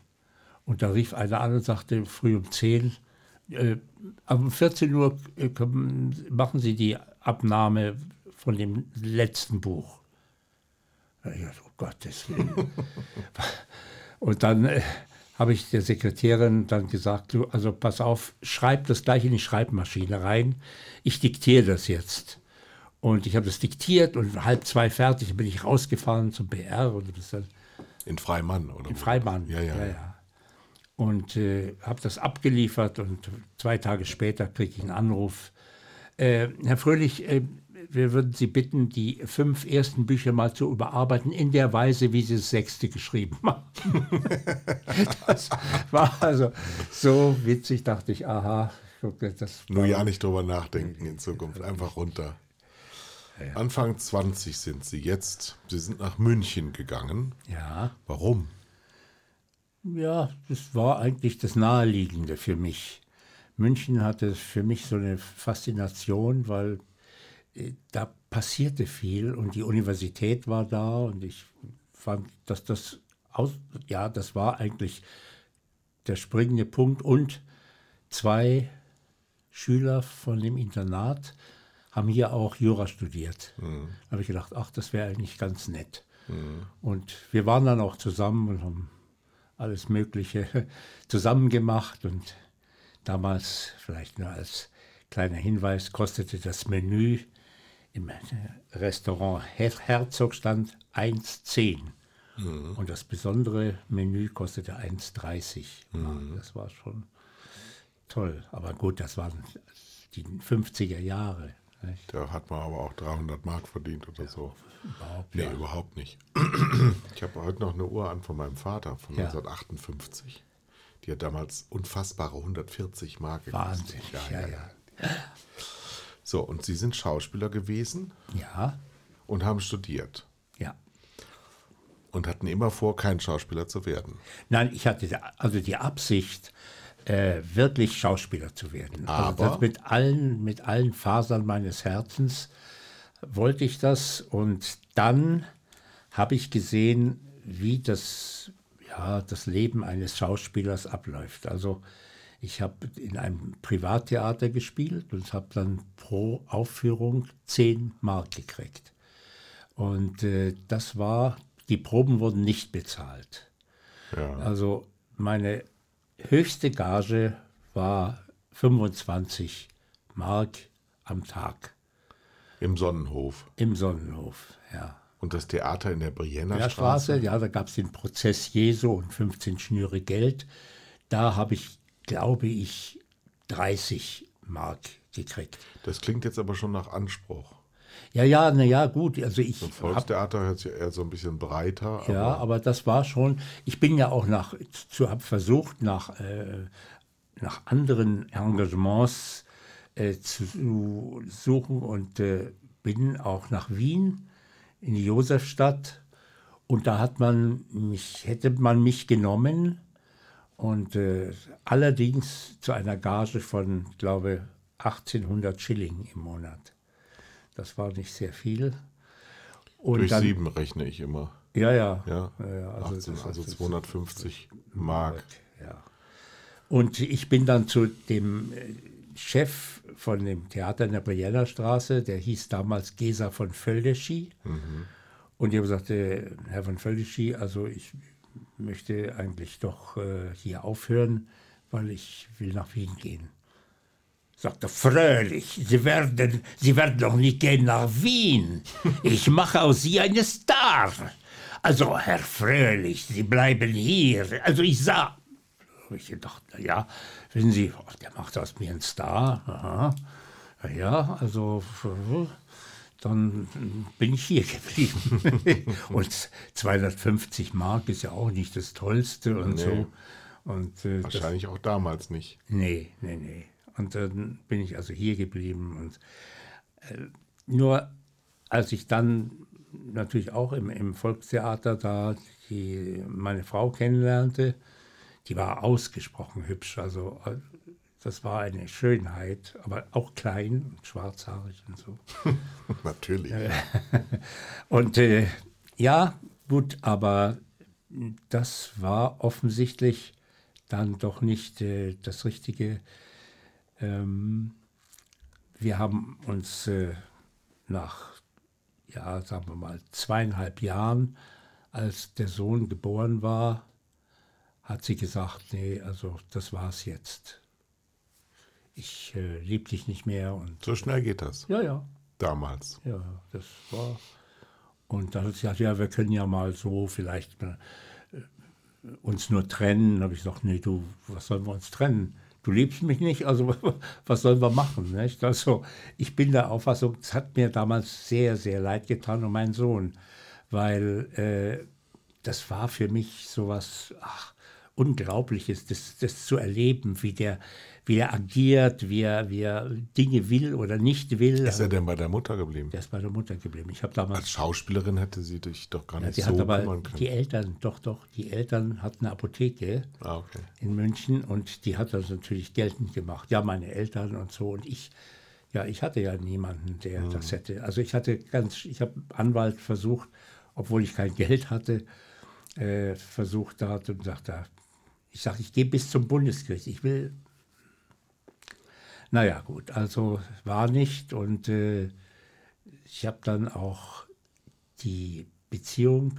Und da rief einer an und sagte früh um 10, äh, um 14 Uhr äh, machen Sie die Abnahme von dem letzten Buch. Da Ich dachte, oh Gottes Willen. und dann äh, habe ich der Sekretärin dann gesagt, also pass auf, schreib das gleich in die Schreibmaschine rein. Ich diktiere das jetzt. Und ich habe das diktiert und halb zwei fertig, bin ich rausgefahren zum BR und dann In Freimann, oder? in Freimann. Ja, ja. ja. Und äh, habe das abgeliefert und zwei Tage später kriege ich einen Anruf. Äh, Herr Fröhlich, äh, wir würden Sie bitten, die fünf ersten Bücher mal zu überarbeiten in der Weise, wie Sie das sechste geschrieben haben. das war also so witzig, dachte ich, aha, das Nur ja nicht drüber nachdenken in Zukunft. Einfach runter. Anfang 20 sind Sie jetzt. Sie sind nach München gegangen. Ja. Warum? Ja, das war eigentlich das Naheliegende für mich. München hatte für mich so eine Faszination, weil äh, da passierte viel und die Universität war da und ich fand, dass das aus, ja, das war eigentlich der springende Punkt und zwei Schüler von dem Internat haben hier auch Jura studiert. Da habe ich gedacht, ach, das wäre eigentlich ganz nett. Und wir waren dann auch zusammen und haben alles Mögliche zusammen gemacht. Und damals, vielleicht nur als kleiner Hinweis, kostete das Menü im Restaurant Her Herzogstand 1,10. Und das besondere Menü kostete 1,30. Mhm. Das war schon toll. Aber gut, das waren die 50er Jahre. Nicht? Da hat man aber auch 300 Mark verdient oder so. Überhaupt, Nee, ja. überhaupt nicht. Ich habe heute noch eine Uhr an von meinem Vater von Ja. 1958. Die hat damals unfassbare 140 Mark gekostet. Wahnsinnig, ja, ja. So, und Sie sind Schauspieler gewesen Ja, und haben studiert ja. und hatten immer vor, kein Schauspieler zu werden. Nein, ich hatte also die Absicht, äh, wirklich Schauspieler zu werden. Also Aber- das mit allen, mit allen Fasern meines Herzens wollte ich das. Und dann habe ich gesehen, wie das, ja, das Leben eines Schauspielers abläuft. Also ich habe in einem Privattheater gespielt und habe dann pro Aufführung 10 Mark gekriegt. Und äh, das war, die Proben wurden nicht bezahlt. Ja. Also meine höchste Gage war 25 Mark am Tag Im Sonnenhof. im Sonnenhof. Ja. Und das Theater in der Brienner Der Straße. Straße, ja, da gab es den Prozess Jesu und 15 Schnüre Geld. Da habe ich, glaube ich, 30 Mark gekriegt. Das klingt jetzt aber schon nach Anspruch. Ja, ja, na ja, gut. Also ich habe Volkstheater hört sich eher so ein bisschen breiter. Aber Ja, aber das war schon, ich bin ja auch nach, zu, habe versucht, nach, äh, nach anderen Engagements äh, zu suchen und äh, bin auch nach Wien in die Josefstadt und da hat man mich, hätte man mich genommen und äh, allerdings zu einer Gage von, glaube 1800 Schilling im Monat. Das war nicht sehr viel. Und durch dann- sieben rechne ich immer. ja, ja. Ja, ja, 18, das- also das- 250 Mark. Ja. Und ich bin dann zu dem äh, Chef von dem Theater in der Brienner Straße, der hieß damals Gesa von Völdeschi. Und ich habe gesagt, äh, Herr von Völdeschi, also ich möchte eigentlich doch äh, hier aufhören, weil ich will nach Wien gehen. Sagt er, fröhlich, Sie werden, Sie werden doch nicht gehen nach Wien. Ich mache aus Sie einen Star. Also, Herr Fröhlich, Sie bleiben hier. Also, ich sah. Ich gedacht, na ja, wissen Sie, oh, der macht aus mir einen Star. Aha. Na Ja, also, dann bin ich hier geblieben. und 250 Mark ist ja auch nicht das Tollste und Nee. so. Und, äh, das, Wahrscheinlich auch damals nicht. Nee, nee, nee. Und dann bin ich also hier geblieben. Und äh, nur als ich dann natürlich auch im, im Volkstheater da die, meine Frau kennenlernte, die war ausgesprochen hübsch. Also äh, das war eine Schönheit, aber auch klein und schwarzhaarig und so. Natürlich. Und äh, ja, gut, aber das war offensichtlich dann doch nicht äh, das Richtige. Ähm, wir haben uns äh, nach, ja, sagen wir mal, zweieinhalb Jahren, als der Sohn geboren war, hat sie gesagt, nee, also das war's jetzt. Ich äh, lieb dich nicht mehr und So schnell geht das. ja, ja, Damals. ja, das war. Und dann hat sie gesagt, ja, wir können ja mal so vielleicht äh, uns nur trennen. Dann habe ich gesagt, nee, du, was sollen wir uns trennen? Du liebst mich nicht, also was sollen wir machen? Nicht? Also ich bin der Auffassung, es hat mir damals sehr, sehr leid getan um meinen Sohn, weil äh, das war für mich sowas ach, Unglaubliches, das, das zu erleben, wie der, wie er agiert, wie er, wie er Dinge will oder nicht will. Ist er denn bei der Mutter geblieben? Der ist bei der Mutter geblieben. Ich habe Als damals, Schauspielerin hätte sie dich doch gar ja, nicht die so hat aber kümmern können. die Eltern, doch, doch, die Eltern hatten eine Apotheke ah, okay. in München und die hat das natürlich geltend gemacht. Ja, meine Eltern und so und ich, ja, ich hatte ja niemanden, der Mhm. das hätte. Also ich hatte ganz, ich habe Anwalt versucht, obwohl ich kein Geld hatte, äh, versucht da und sagte, ich sage, ich gehe bis zum Bundesgericht. Ich will naja, gut, also war nicht und äh, ich habe dann auch die Beziehung,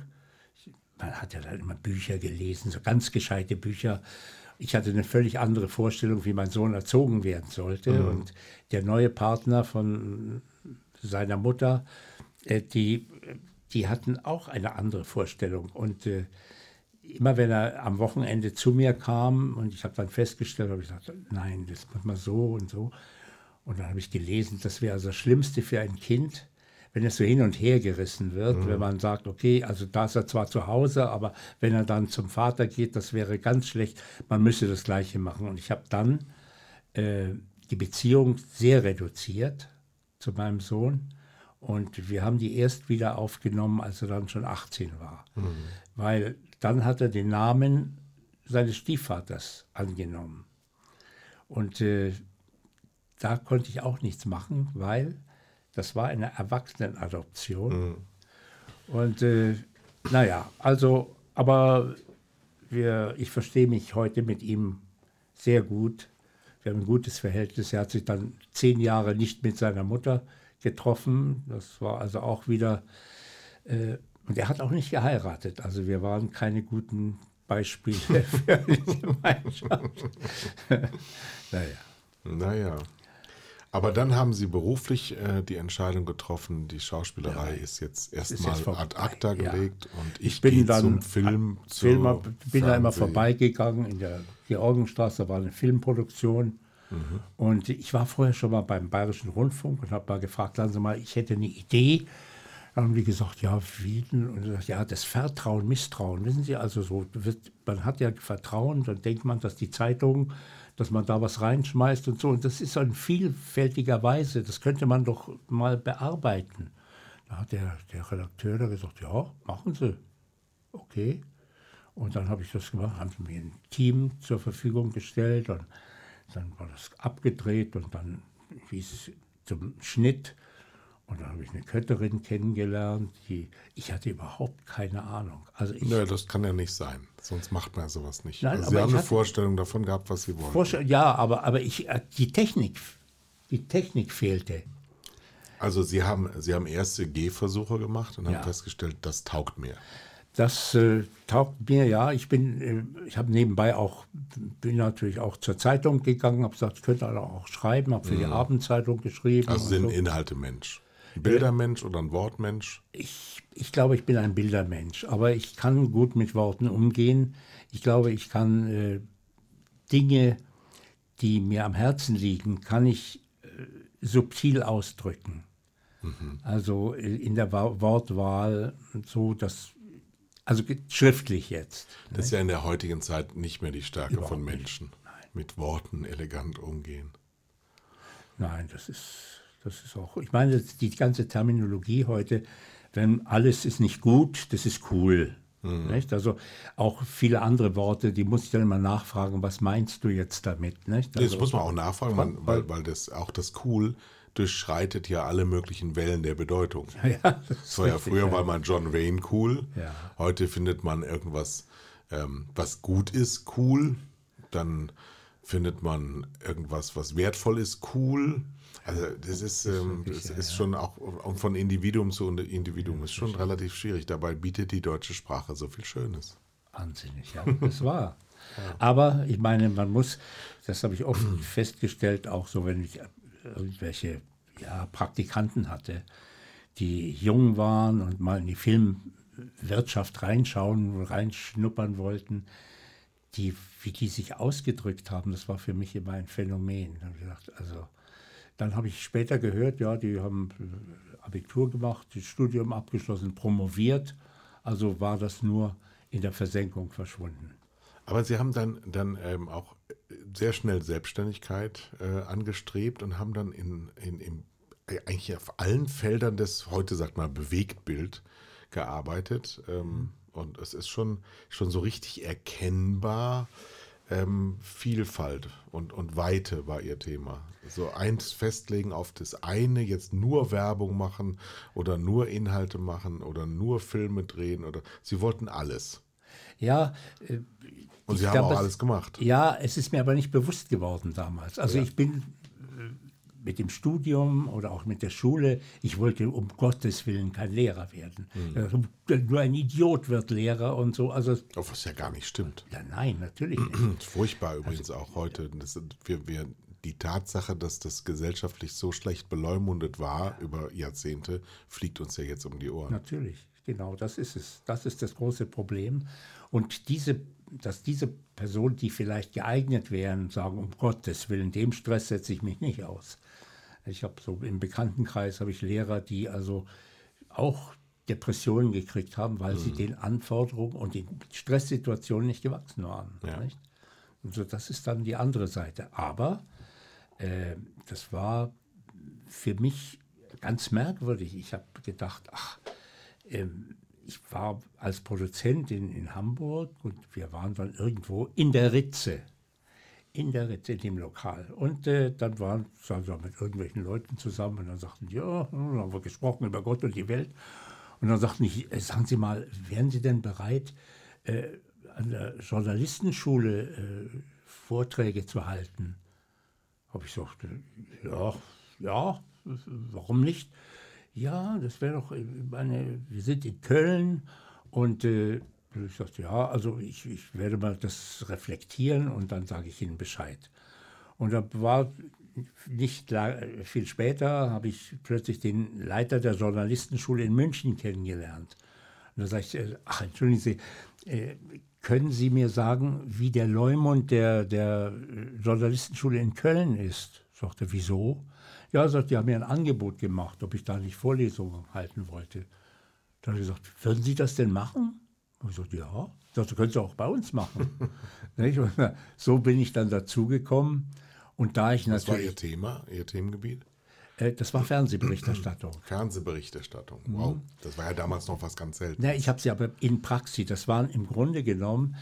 man hat ja dann immer Bücher gelesen, so ganz gescheite Bücher. Ich hatte eine völlig andere Vorstellung, wie mein Sohn erzogen werden sollte. Und der neue Partner von seiner Mutter, äh, die, die hatten auch eine andere Vorstellung. Und äh, immer wenn er am Wochenende zu mir kam und ich habe dann festgestellt, habe ich gesagt, nein, das muss man so und so. Und dann habe ich gelesen, das wäre also das Schlimmste für ein Kind, wenn es so hin und her gerissen wird, mhm. wenn man sagt, okay, also da ist er zwar zu Hause, aber wenn er dann zum Vater geht, das wäre ganz schlecht, man müsse das Gleiche machen. Und ich habe dann äh, die Beziehung sehr reduziert zu meinem Sohn. Und wir haben die erst wieder aufgenommen, als er dann schon 18 war. Mhm. Weil dann hat er den Namen seines Stiefvaters angenommen. Und äh, da konnte ich auch nichts machen, weil das war eine Erwachsenenadoption. Mhm. Und äh, naja, also, aber wir, ich verstehe mich heute mit ihm sehr gut. Wir haben ein gutes Verhältnis. Er hat sich dann zehn Jahre nicht mit seiner Mutter getroffen. Das war also auch wieder, äh, und er hat auch nicht geheiratet. Also wir waren keine guten Beispiele für die Gemeinschaft. naja. Naja. Aber dann haben Sie beruflich äh, die Entscheidung getroffen, die Schauspielerei ja, ist jetzt erstmal ad acta gelegt ja. und ich, ich bin dann zum Film. Film bin da immer vorbeigegangen in der Georgenstraße, war eine Filmproduktion. Mhm. Und ich war vorher schon mal beim Bayerischen Rundfunk und habe mal gefragt, sagen Sie mal, ich hätte eine Idee. Haben die gesagt, ja, wie denn? Und gesagt, ja, das Vertrauen, Misstrauen. Wissen Sie, also so, wird, man hat ja Vertrauen, dann denkt man, dass die Zeitung dass man da was reinschmeißt und so. Und das ist in vielfältiger Weise, das könnte man doch mal bearbeiten. Da hat der, der Redakteur da gesagt, ja, machen Sie. Okay. Und dann habe ich das gemacht, haben sie mir ein Team zur Verfügung gestellt und dann war das abgedreht und dann hieß es zum Schnitt und dann habe ich eine Kötterin kennengelernt, die ich hatte überhaupt keine Ahnung. Also ich, Nö, das kann ja nicht sein. Sonst macht man sowas nicht. Nein, also Sie haben eine Vorstellung davon gehabt, was Sie wollen. Ja, aber, aber ich, äh, die Technik, die Technik fehlte. Also Sie haben, Sie haben erste Gehversuche gemacht und haben festgestellt, das taugt mir. Das äh, taugt mir, ja. Ich bin, äh, ich habe nebenbei auch, bin natürlich auch zur Zeitung gegangen, habe gesagt, ich könnte auch schreiben, habe für mhm. die Abendzeitung geschrieben. Also sind so. Inhalte Mensch. Ein Bildermensch oder ein Wortmensch? Ich, ich glaube, ich bin ein Bildermensch, aber ich kann gut mit Worten umgehen. Ich glaube, ich kann äh, Dinge, die mir am Herzen liegen, kann ich äh, subtil ausdrücken. Mhm. Also äh, in der Wortwahl so, dass also schriftlich jetzt. Das ne? ist ja in der heutigen Zeit nicht mehr die Stärke Überhaupt von Menschen. Mit Worten elegant umgehen. Nein, das ist das ist auch, ich meine, die ganze Terminologie heute, wenn alles ist nicht gut, das ist cool. Mhm. Nicht? Also auch viele andere Worte, die muss ich dann immer nachfragen, was meinst du jetzt damit? Nicht? Also, das muss man auch nachfragen, man, weil, weil das auch das cool durchschreitet ja alle möglichen Wellen der Bedeutung. Ja, das war ja früher ja. war man John Wayne cool. Ja. Heute findet man irgendwas, ähm, was gut ist, cool. Dann findet man irgendwas, was wertvoll ist, cool. Also das ist, ähm, das ist schon auch von Individuum zu Individuum ist schon relativ schwierig. Dabei bietet die deutsche Sprache so viel Schönes. Wahnsinnig, ja, das war. Aber ich meine, man muss, das habe ich oft festgestellt, auch so, wenn ich irgendwelche ja, Praktikanten hatte, die jung waren und mal in die Filmwirtschaft reinschauen, reinschnuppern wollten, die, wie die sich ausgedrückt haben, das war für mich immer ein Phänomen. Da habe ich gedacht, also dann habe ich später gehört, ja, die haben äh, Abitur gemacht, das Studium abgeschlossen, promoviert. Also war das nur in der Versenkung verschwunden. Aber Sie haben dann, dann ähm, auch sehr schnell Selbstständigkeit äh, angestrebt und haben dann in, in, in, äh, eigentlich auf allen Feldern des, heute sagt man, Bewegtbild gearbeitet. Ähm, und es ist schon, schon so richtig erkennbar, ähm, Vielfalt und, und Weite war ihr Thema. So eins festlegen auf das eine, jetzt nur Werbung machen oder nur Inhalte machen oder nur Filme drehen oder sie wollten alles. Ja. Äh, und sie haben glaub, auch alles gemacht. Ja, es ist mir aber nicht bewusst geworden damals. Also ja. ich bin mit dem Studium oder auch mit der Schule, ich wollte um Gottes Willen kein Lehrer werden. Mhm. Nur ein Idiot wird Lehrer und so. Also, oh, was ja gar nicht stimmt. Ja, nein, natürlich nicht. Furchtbar übrigens also, auch heute. Das, wir, wir, die Tatsache, dass das gesellschaftlich so schlecht beleumundet war über Jahrzehnte, fliegt uns ja jetzt um die Ohren. Natürlich, genau, das ist es. Das ist das große Problem. Und diese, dass diese Personen, die vielleicht geeignet wären, sagen, um Gottes Willen, dem Stress setze ich mich nicht aus. Ich habe so im Bekanntenkreis habe ich Lehrer, die also auch Depressionen gekriegt haben, weil mhm. sie den Anforderungen und den Stresssituationen nicht gewachsen waren. Ja. Nicht? Also das ist dann die andere Seite. Aber äh, das war für mich ganz merkwürdig. Ich habe gedacht, ach, äh, ich war als Produzent in, in Hamburg und wir waren dann irgendwo in der Ritze in der in dem Lokal. Und äh, dann waren wir mit irgendwelchen Leuten zusammen und dann sagten die, ja, dann haben wir gesprochen über Gott und die Welt. Und dann sagten die, äh, sagen Sie mal, wären Sie denn bereit, äh, an der Journalistenschule äh, Vorträge zu halten? Habe ich gesagt, ja, ja, warum nicht? Ja, das wäre doch, meine, wir sind in Köln und äh, ich sagte, ja, also ich, ich werde mal das reflektieren und dann sage ich Ihnen Bescheid. Und da war nicht viel später, habe ich plötzlich den Leiter der Journalistenschule in München kennengelernt. Und da sage ich, äh, ach, entschuldigen Sie, äh, können Sie mir sagen, wie der Leumund der, der Journalistenschule in Köln ist? Sagte, wieso? Ja, sagt, die haben mir ein Angebot gemacht, ob ich da nicht Vorlesungen halten wollte. Da habe ich gesagt, würden Sie das denn machen? Und ich sagte, ja, das können Sie auch bei uns machen. so bin ich dann dazugekommen. Und da ich Was war Ihr Thema, Ihr Themengebiet? Äh, das war Fernsehberichterstattung. Fernsehberichterstattung, wow. Mhm. Das war ja damals noch was ganz Seltenes. Ja, ich habe sie aber in Praxis. Das waren im Grunde genommen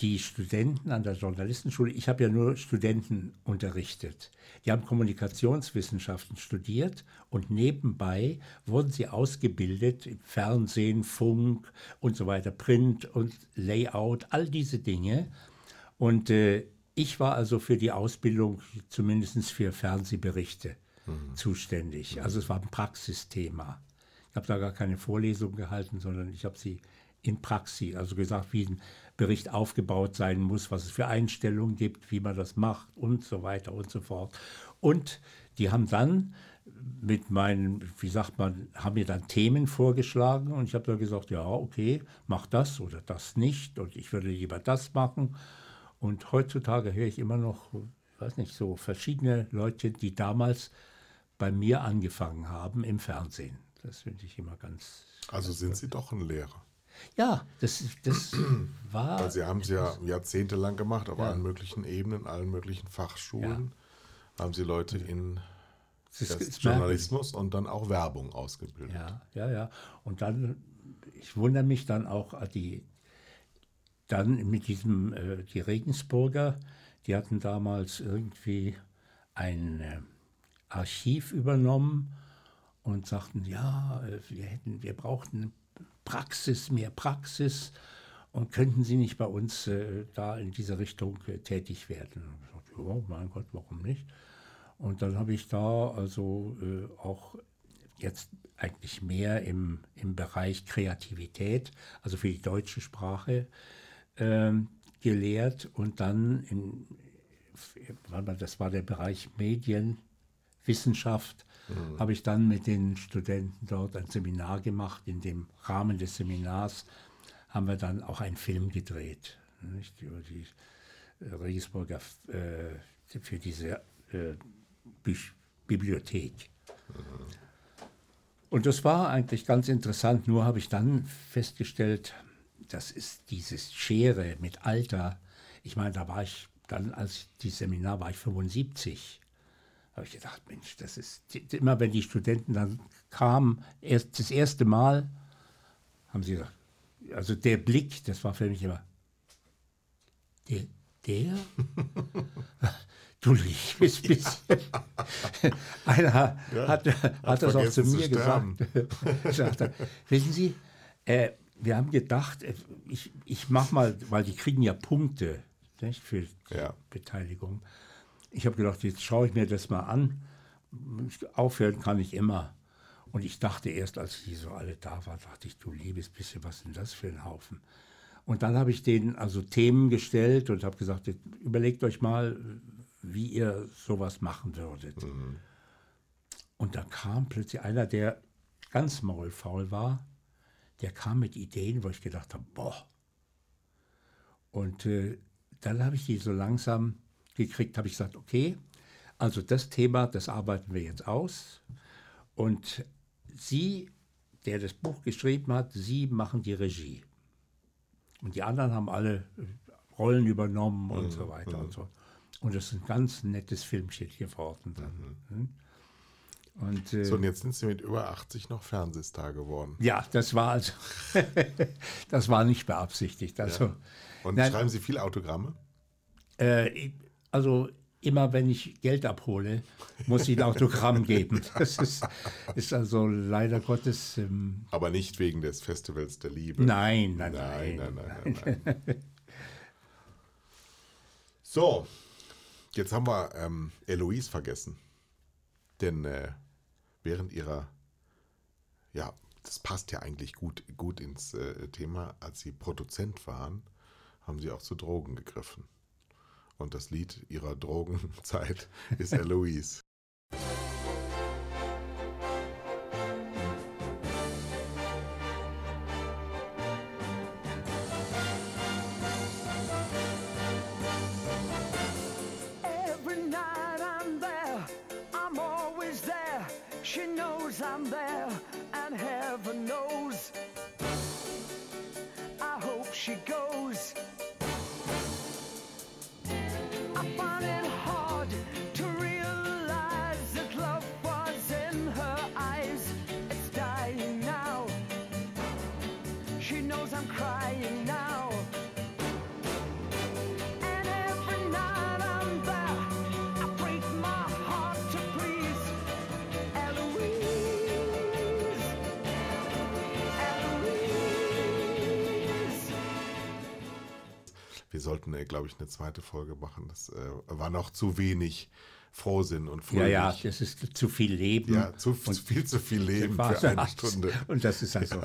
die Studenten an der Journalistenschule, ich habe ja nur Studenten unterrichtet. Die haben Kommunikationswissenschaften studiert und nebenbei wurden sie ausgebildet im Fernsehen, Funk und so weiter, Print und Layout, all diese Dinge. Und äh, ich war also für die Ausbildung, zumindest für Fernsehberichte, mhm. zuständig. Also es war ein Praxisthema. Ich habe da gar keine Vorlesung gehalten, sondern ich habe sie in Praxis, also gesagt, wie ein Bericht aufgebaut sein muss, was es für Einstellungen gibt, wie man das macht und so weiter und so fort. Und die haben dann mit meinen, wie sagt man, haben mir dann Themen vorgeschlagen und ich habe dann gesagt, ja, okay, mach das oder das nicht und ich würde lieber das machen. Und heutzutage höre ich immer noch, ich weiß nicht, so verschiedene Leute, die damals bei mir angefangen haben im Fernsehen. Das finde ich immer ganz. Also sind Sie doch ein Lehrer. Ja, das, das war. Weil Sie haben es ja jahrzehntelang gemacht, auf ja. allen möglichen Ebenen, allen möglichen Fachschulen. Ja. Haben Sie Leute in Journalismus und dann auch Werbung ausgebildet. Ja, ja, ja. Und dann, ich wundere mich dann auch, äh, die, dann mit diesem, äh, die Regensburger, die hatten damals irgendwie ein äh, Archiv übernommen und sagten, ja, wir hätten, wir brauchten Praxis, mehr Praxis und könnten Sie nicht bei uns äh, da in diese Richtung äh, tätig werden? Ich sagte, oh mein Gott, warum nicht? Und dann habe ich da also äh, auch jetzt eigentlich mehr im, im Bereich Kreativität, also für die deutsche Sprache, ähm, gelehrt und dann in, das war der Bereich Medienwissenschaft, mhm. habe ich dann mit den Studenten dort ein Seminar gemacht. In dem Rahmen des Seminars haben wir dann auch einen Film gedreht, nicht, über die äh, Regensburger, äh, für diese äh, Bibliothek. Mhm. Und das war eigentlich ganz interessant, nur habe ich dann festgestellt, das ist dieses Schere mit Alter. Ich meine, da war ich dann, als die Seminar war ich 75 habe ich gedacht, Mensch, das ist immer, wenn die Studenten dann kamen, erst das erste Mal, haben sie gesagt, also der Blick, das war für mich immer, der, der? du liebes bisschen. Einer ja, hat, hat, das auch zu mir zu gesagt. sagte, wissen Sie, äh, wir haben gedacht, äh, ich, ich mache mal, weil die kriegen ja Punkte nicht, für ja. Beteiligung. Ich habe gedacht, jetzt schaue ich mir das mal an. Aufhören kann ich immer. Und ich dachte erst, als die so alle da waren, dachte ich, du liebes bisschen, was denn das für ein Haufen? Und dann habe ich denen also Themen gestellt und habe gesagt, überlegt euch mal, wie ihr sowas machen würdet. Mhm. Und da kam plötzlich einer, der ganz maulfaul war, der kam mit Ideen, wo ich gedacht habe, boah. Und äh, dann habe ich die so langsam gekriegt, habe ich gesagt, okay, also das Thema, das arbeiten wir jetzt aus. Und Sie, der das Buch geschrieben hat, Sie machen die Regie. Und die anderen haben alle äh, Rollen übernommen und so weiter und so. Und das ist ein ganz nettes Filmchen geworden dann. Hm? Und, äh, So, und jetzt sind Sie mit über 80 noch Fernsehstar geworden. ja, das war also, das war nicht beabsichtigt. Also, Und Nein. schreiben Sie viele Autogramme? äh, also immer wenn ich Geld abhole, muss ich ein Autogramm geben. Das ist, ist also leider Gottes, ähm, Aber nicht wegen des Festivals der Liebe. nein, nein, Nein, nein. nein, nein, nein, nein. so, jetzt haben wir ähm, Eloise vergessen. Denn äh, während ihrer, ja, das passt ja eigentlich gut, gut ins äh, Thema, als sie Produzent waren, haben sie auch zu Drogen gegriffen. Und das Lied ihrer Drogenzeit ist Eloise. Eine zweite Folge machen. Das äh, war noch zu wenig Frohsinn und Ja, fröhlich. ja, das ist zu viel Leben. Ja, zu, zu viel zu viel Leben für eine. Stunde. Und das ist also,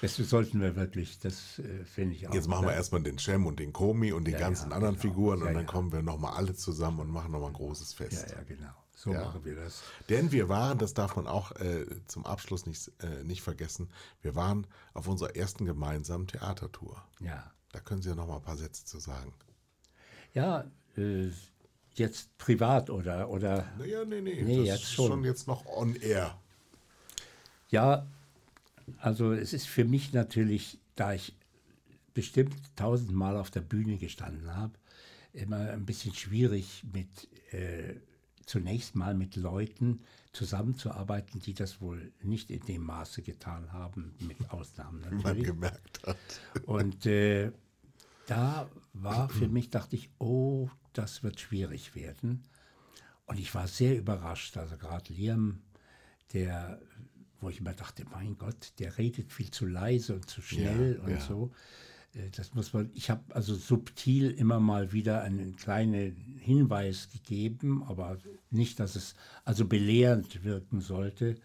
das sollten wir wirklich, das äh, finde ich auch. Jetzt machen wir erstmal den Cem und den Komi und die Ja, ganzen ja, anderen genau. Figuren und Ja, dann ja. kommen wir nochmal alle zusammen und machen nochmal ein großes Fest. Ja, ja, genau. So Ja. machen wir das. Denn wir waren, das darf man auch äh, zum Abschluss nicht, äh, nicht vergessen, wir waren auf unserer ersten gemeinsamen Theatertour. Ja. Da können Sie ja noch mal ein paar Sätze zu sagen. Ja, äh, jetzt privat oder, oder Naja, nee, nee, Nee, das jetzt ist schon. schon jetzt noch on air. Ja, also es ist für mich natürlich, da ich bestimmt tausendmal auf der Bühne gestanden habe, immer ein bisschen schwierig mit äh, zunächst mal mit Leuten zusammenzuarbeiten, die das wohl nicht in dem Maße getan haben, mit Ausnahmen Wie man natürlich. gemerkt hat. Und äh, da war für mich, dachte ich, oh, das wird schwierig werden. Und ich war sehr überrascht. Also gerade Liam, der, wo ich immer dachte, mein Gott, der redet viel zu leise und zu schnell Ja, und ja. so. Äh, Das muss man, ich habe also subtil immer mal wieder einen kleinen Hinweis gegeben, aber nicht, dass es also belehrend wirken sollte.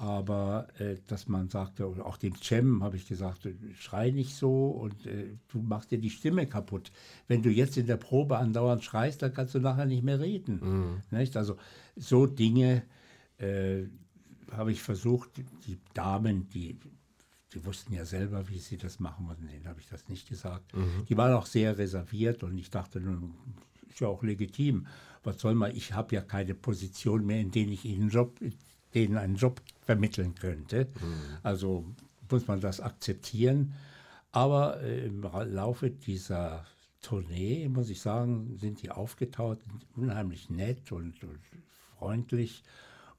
Aber äh, dass man sagte, oder auch dem Cem habe ich gesagt, äh, schrei nicht so und äh, du machst dir die Stimme kaputt. Wenn du jetzt in der Probe andauernd schreist, dann kannst du nachher nicht mehr reden. Nicht? Also so Dinge äh, habe ich versucht, die Damen, die, die wussten ja selber, wie sie das machen müssen, denen habe ich das nicht gesagt. Die waren auch sehr reserviert und ich dachte, nun, ist ja auch legitim. Was soll man, ich habe ja keine Position mehr, in denen ich ihnen Job, denen einen Job vermitteln könnte. Also muss man das akzeptieren. Aber äh, im Laufe dieser Tournee, muss ich sagen, sind die aufgetaut, unheimlich nett und, und freundlich.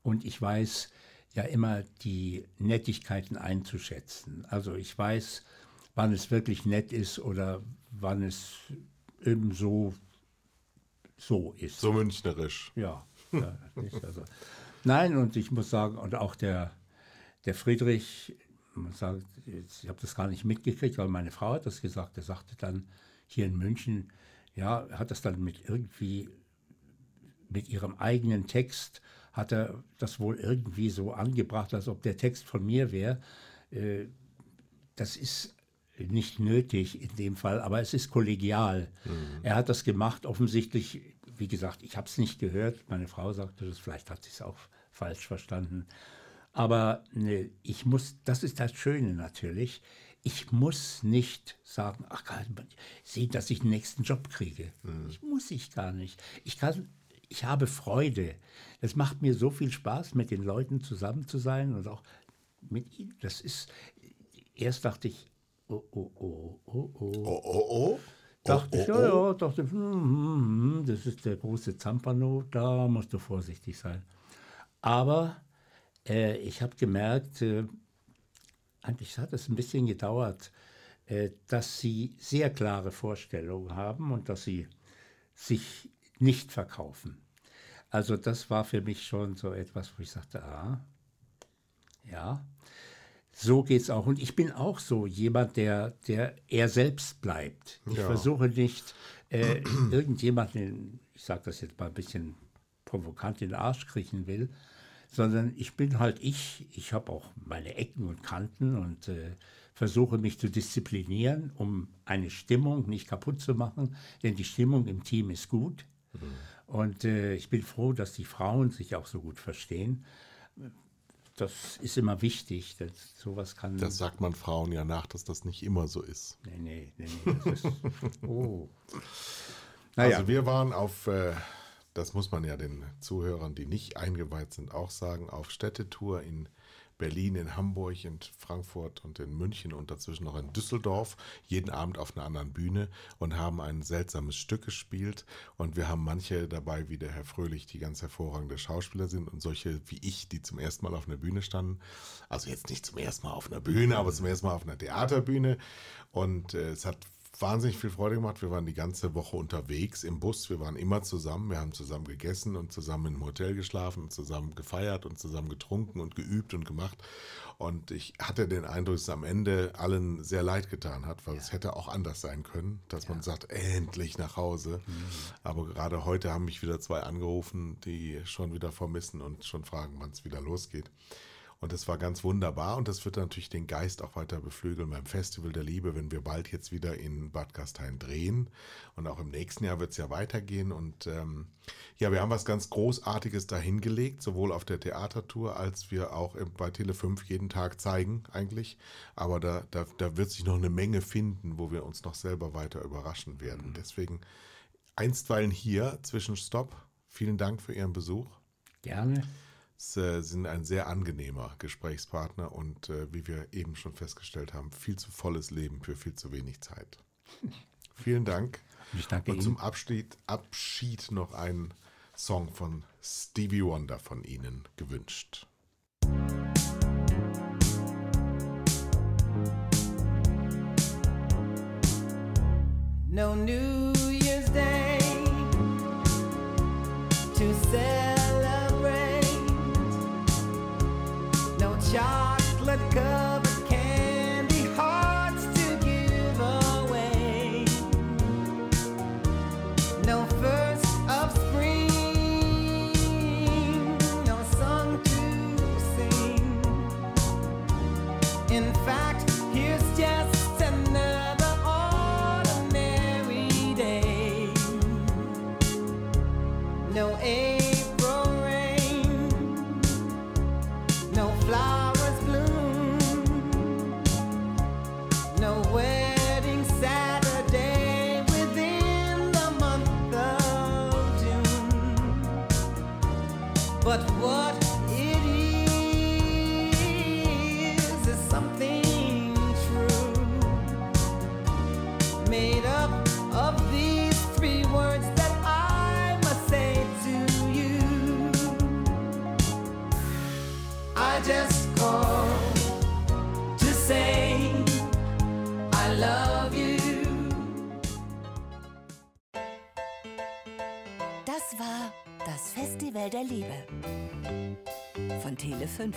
Und ich weiß ja immer die Nettigkeiten einzuschätzen. Also ich weiß, wann es wirklich nett ist oder wann es eben so, so ist. So münchnerisch. Ja, ja also. Nein, und ich muss sagen, und auch der, der Friedrich, man sagt, ich habe das gar nicht mitgekriegt, weil meine Frau hat das gesagt, er sagte dann hier in München, ja, hat das dann mit irgendwie, mit ihrem eigenen Text, hat er das wohl irgendwie so angebracht, als ob der Text von mir wäre. Äh, das ist nicht nötig in dem Fall, aber es ist kollegial. Er hat das gemacht, offensichtlich wie gesagt, ich habe es nicht gehört. Meine Frau sagte das, vielleicht hat sie es auch falsch verstanden. Aber ne, ich muss, das ist das Schöne natürlich. Ich muss nicht sagen, ach, sehen, dass ich den nächsten Job kriege. Mhm. Ich muss ich gar nicht. Ich kann, ich habe Freude. Es macht mir so viel Spaß, mit den Leuten zusammen zu sein und auch mit ihnen. Das ist, erst dachte ich, oh, oh, oh, oh, oh. Oh, oh, oh. Dachte oh, ich, oh, ja, oh. ja, dachte, hm, hm, hm, das ist der große Zampano, da musst du vorsichtig sein. Aber äh, ich habe gemerkt, äh, eigentlich hat es ein bisschen gedauert, äh, dass sie sehr klare Vorstellungen haben und dass sie sich nicht verkaufen. Also das war für mich schon so etwas, wo ich sagte, ah, ja, so geht es auch. Und ich bin auch so jemand, der, der er selbst bleibt. Ich Ja. versuche nicht, äh, irgendjemanden, ich sage das jetzt mal ein bisschen provokant, in den Arsch kriechen will, sondern ich bin halt ich. Ich habe auch meine Ecken und Kanten und äh, versuche mich zu disziplinieren, um eine Stimmung nicht kaputt zu machen, denn die Stimmung im Team ist gut. Und äh, ich bin froh, dass die Frauen sich auch so gut verstehen. Das ist immer wichtig. Das, sowas kann. Das sagt man Frauen ja nach, dass das nicht immer so ist. nee, nee, nee, nee. Das ist, oh. Naja, Also wir waren auf, äh, das muss man ja den Zuhörern, die nicht eingeweiht sind, auch sagen, auf Städtetour in Berlin, in Hamburg, in Frankfurt und in München und dazwischen noch in Düsseldorf, jeden Abend auf einer anderen Bühne und haben ein seltsames Stück gespielt. Und wir haben manche dabei, wie der Herr Fröhlich, die ganz hervorragende Schauspieler sind und solche wie ich, die zum ersten Mal auf einer Bühne standen. Also jetzt nicht zum ersten Mal auf einer Bühne, aber zum ersten Mal auf einer Theaterbühne. Und äh, es hat wahnsinnig viel Freude gemacht. Wir waren die ganze Woche unterwegs im Bus. Wir waren immer zusammen. Wir haben zusammen gegessen und zusammen im Hotel geschlafen und zusammen gefeiert und zusammen getrunken und geübt und gemacht. Und ich hatte den Eindruck, dass es am Ende allen sehr leid getan hat, weil es hätte auch anders sein können, dass man sagt, endlich nach Hause. Aber gerade heute haben mich wieder zwei angerufen, die schon wieder vermissen und schon fragen, wann es wieder losgeht. Und das war ganz wunderbar und das wird natürlich den Geist auch weiter beflügeln beim Festival der Liebe, wenn wir bald jetzt wieder in Bad Gastein drehen. Und auch im nächsten Jahr wird es ja weitergehen. Und ähm, ja, wir haben was ganz Großartiges dahingelegt, sowohl auf der Theatertour als wir auch bei Tele5 jeden Tag zeigen eigentlich. Aber da, da, da wird sich noch eine Menge finden, wo wir uns noch selber weiter überraschen werden. Deswegen einstweilen hier Zwischenstopp. Vielen Dank für Ihren Besuch. gerne. Sie äh, sind ein sehr angenehmer Gesprächspartner und äh, wie wir eben schon festgestellt haben, viel zu volles Leben für viel zu wenig Zeit. Vielen Dank. Und ich danke Und zum. Abschied, Abschied noch ein Song von Stevie Wonder von Ihnen gewünscht. No New das Festival der Liebe von Tele 5.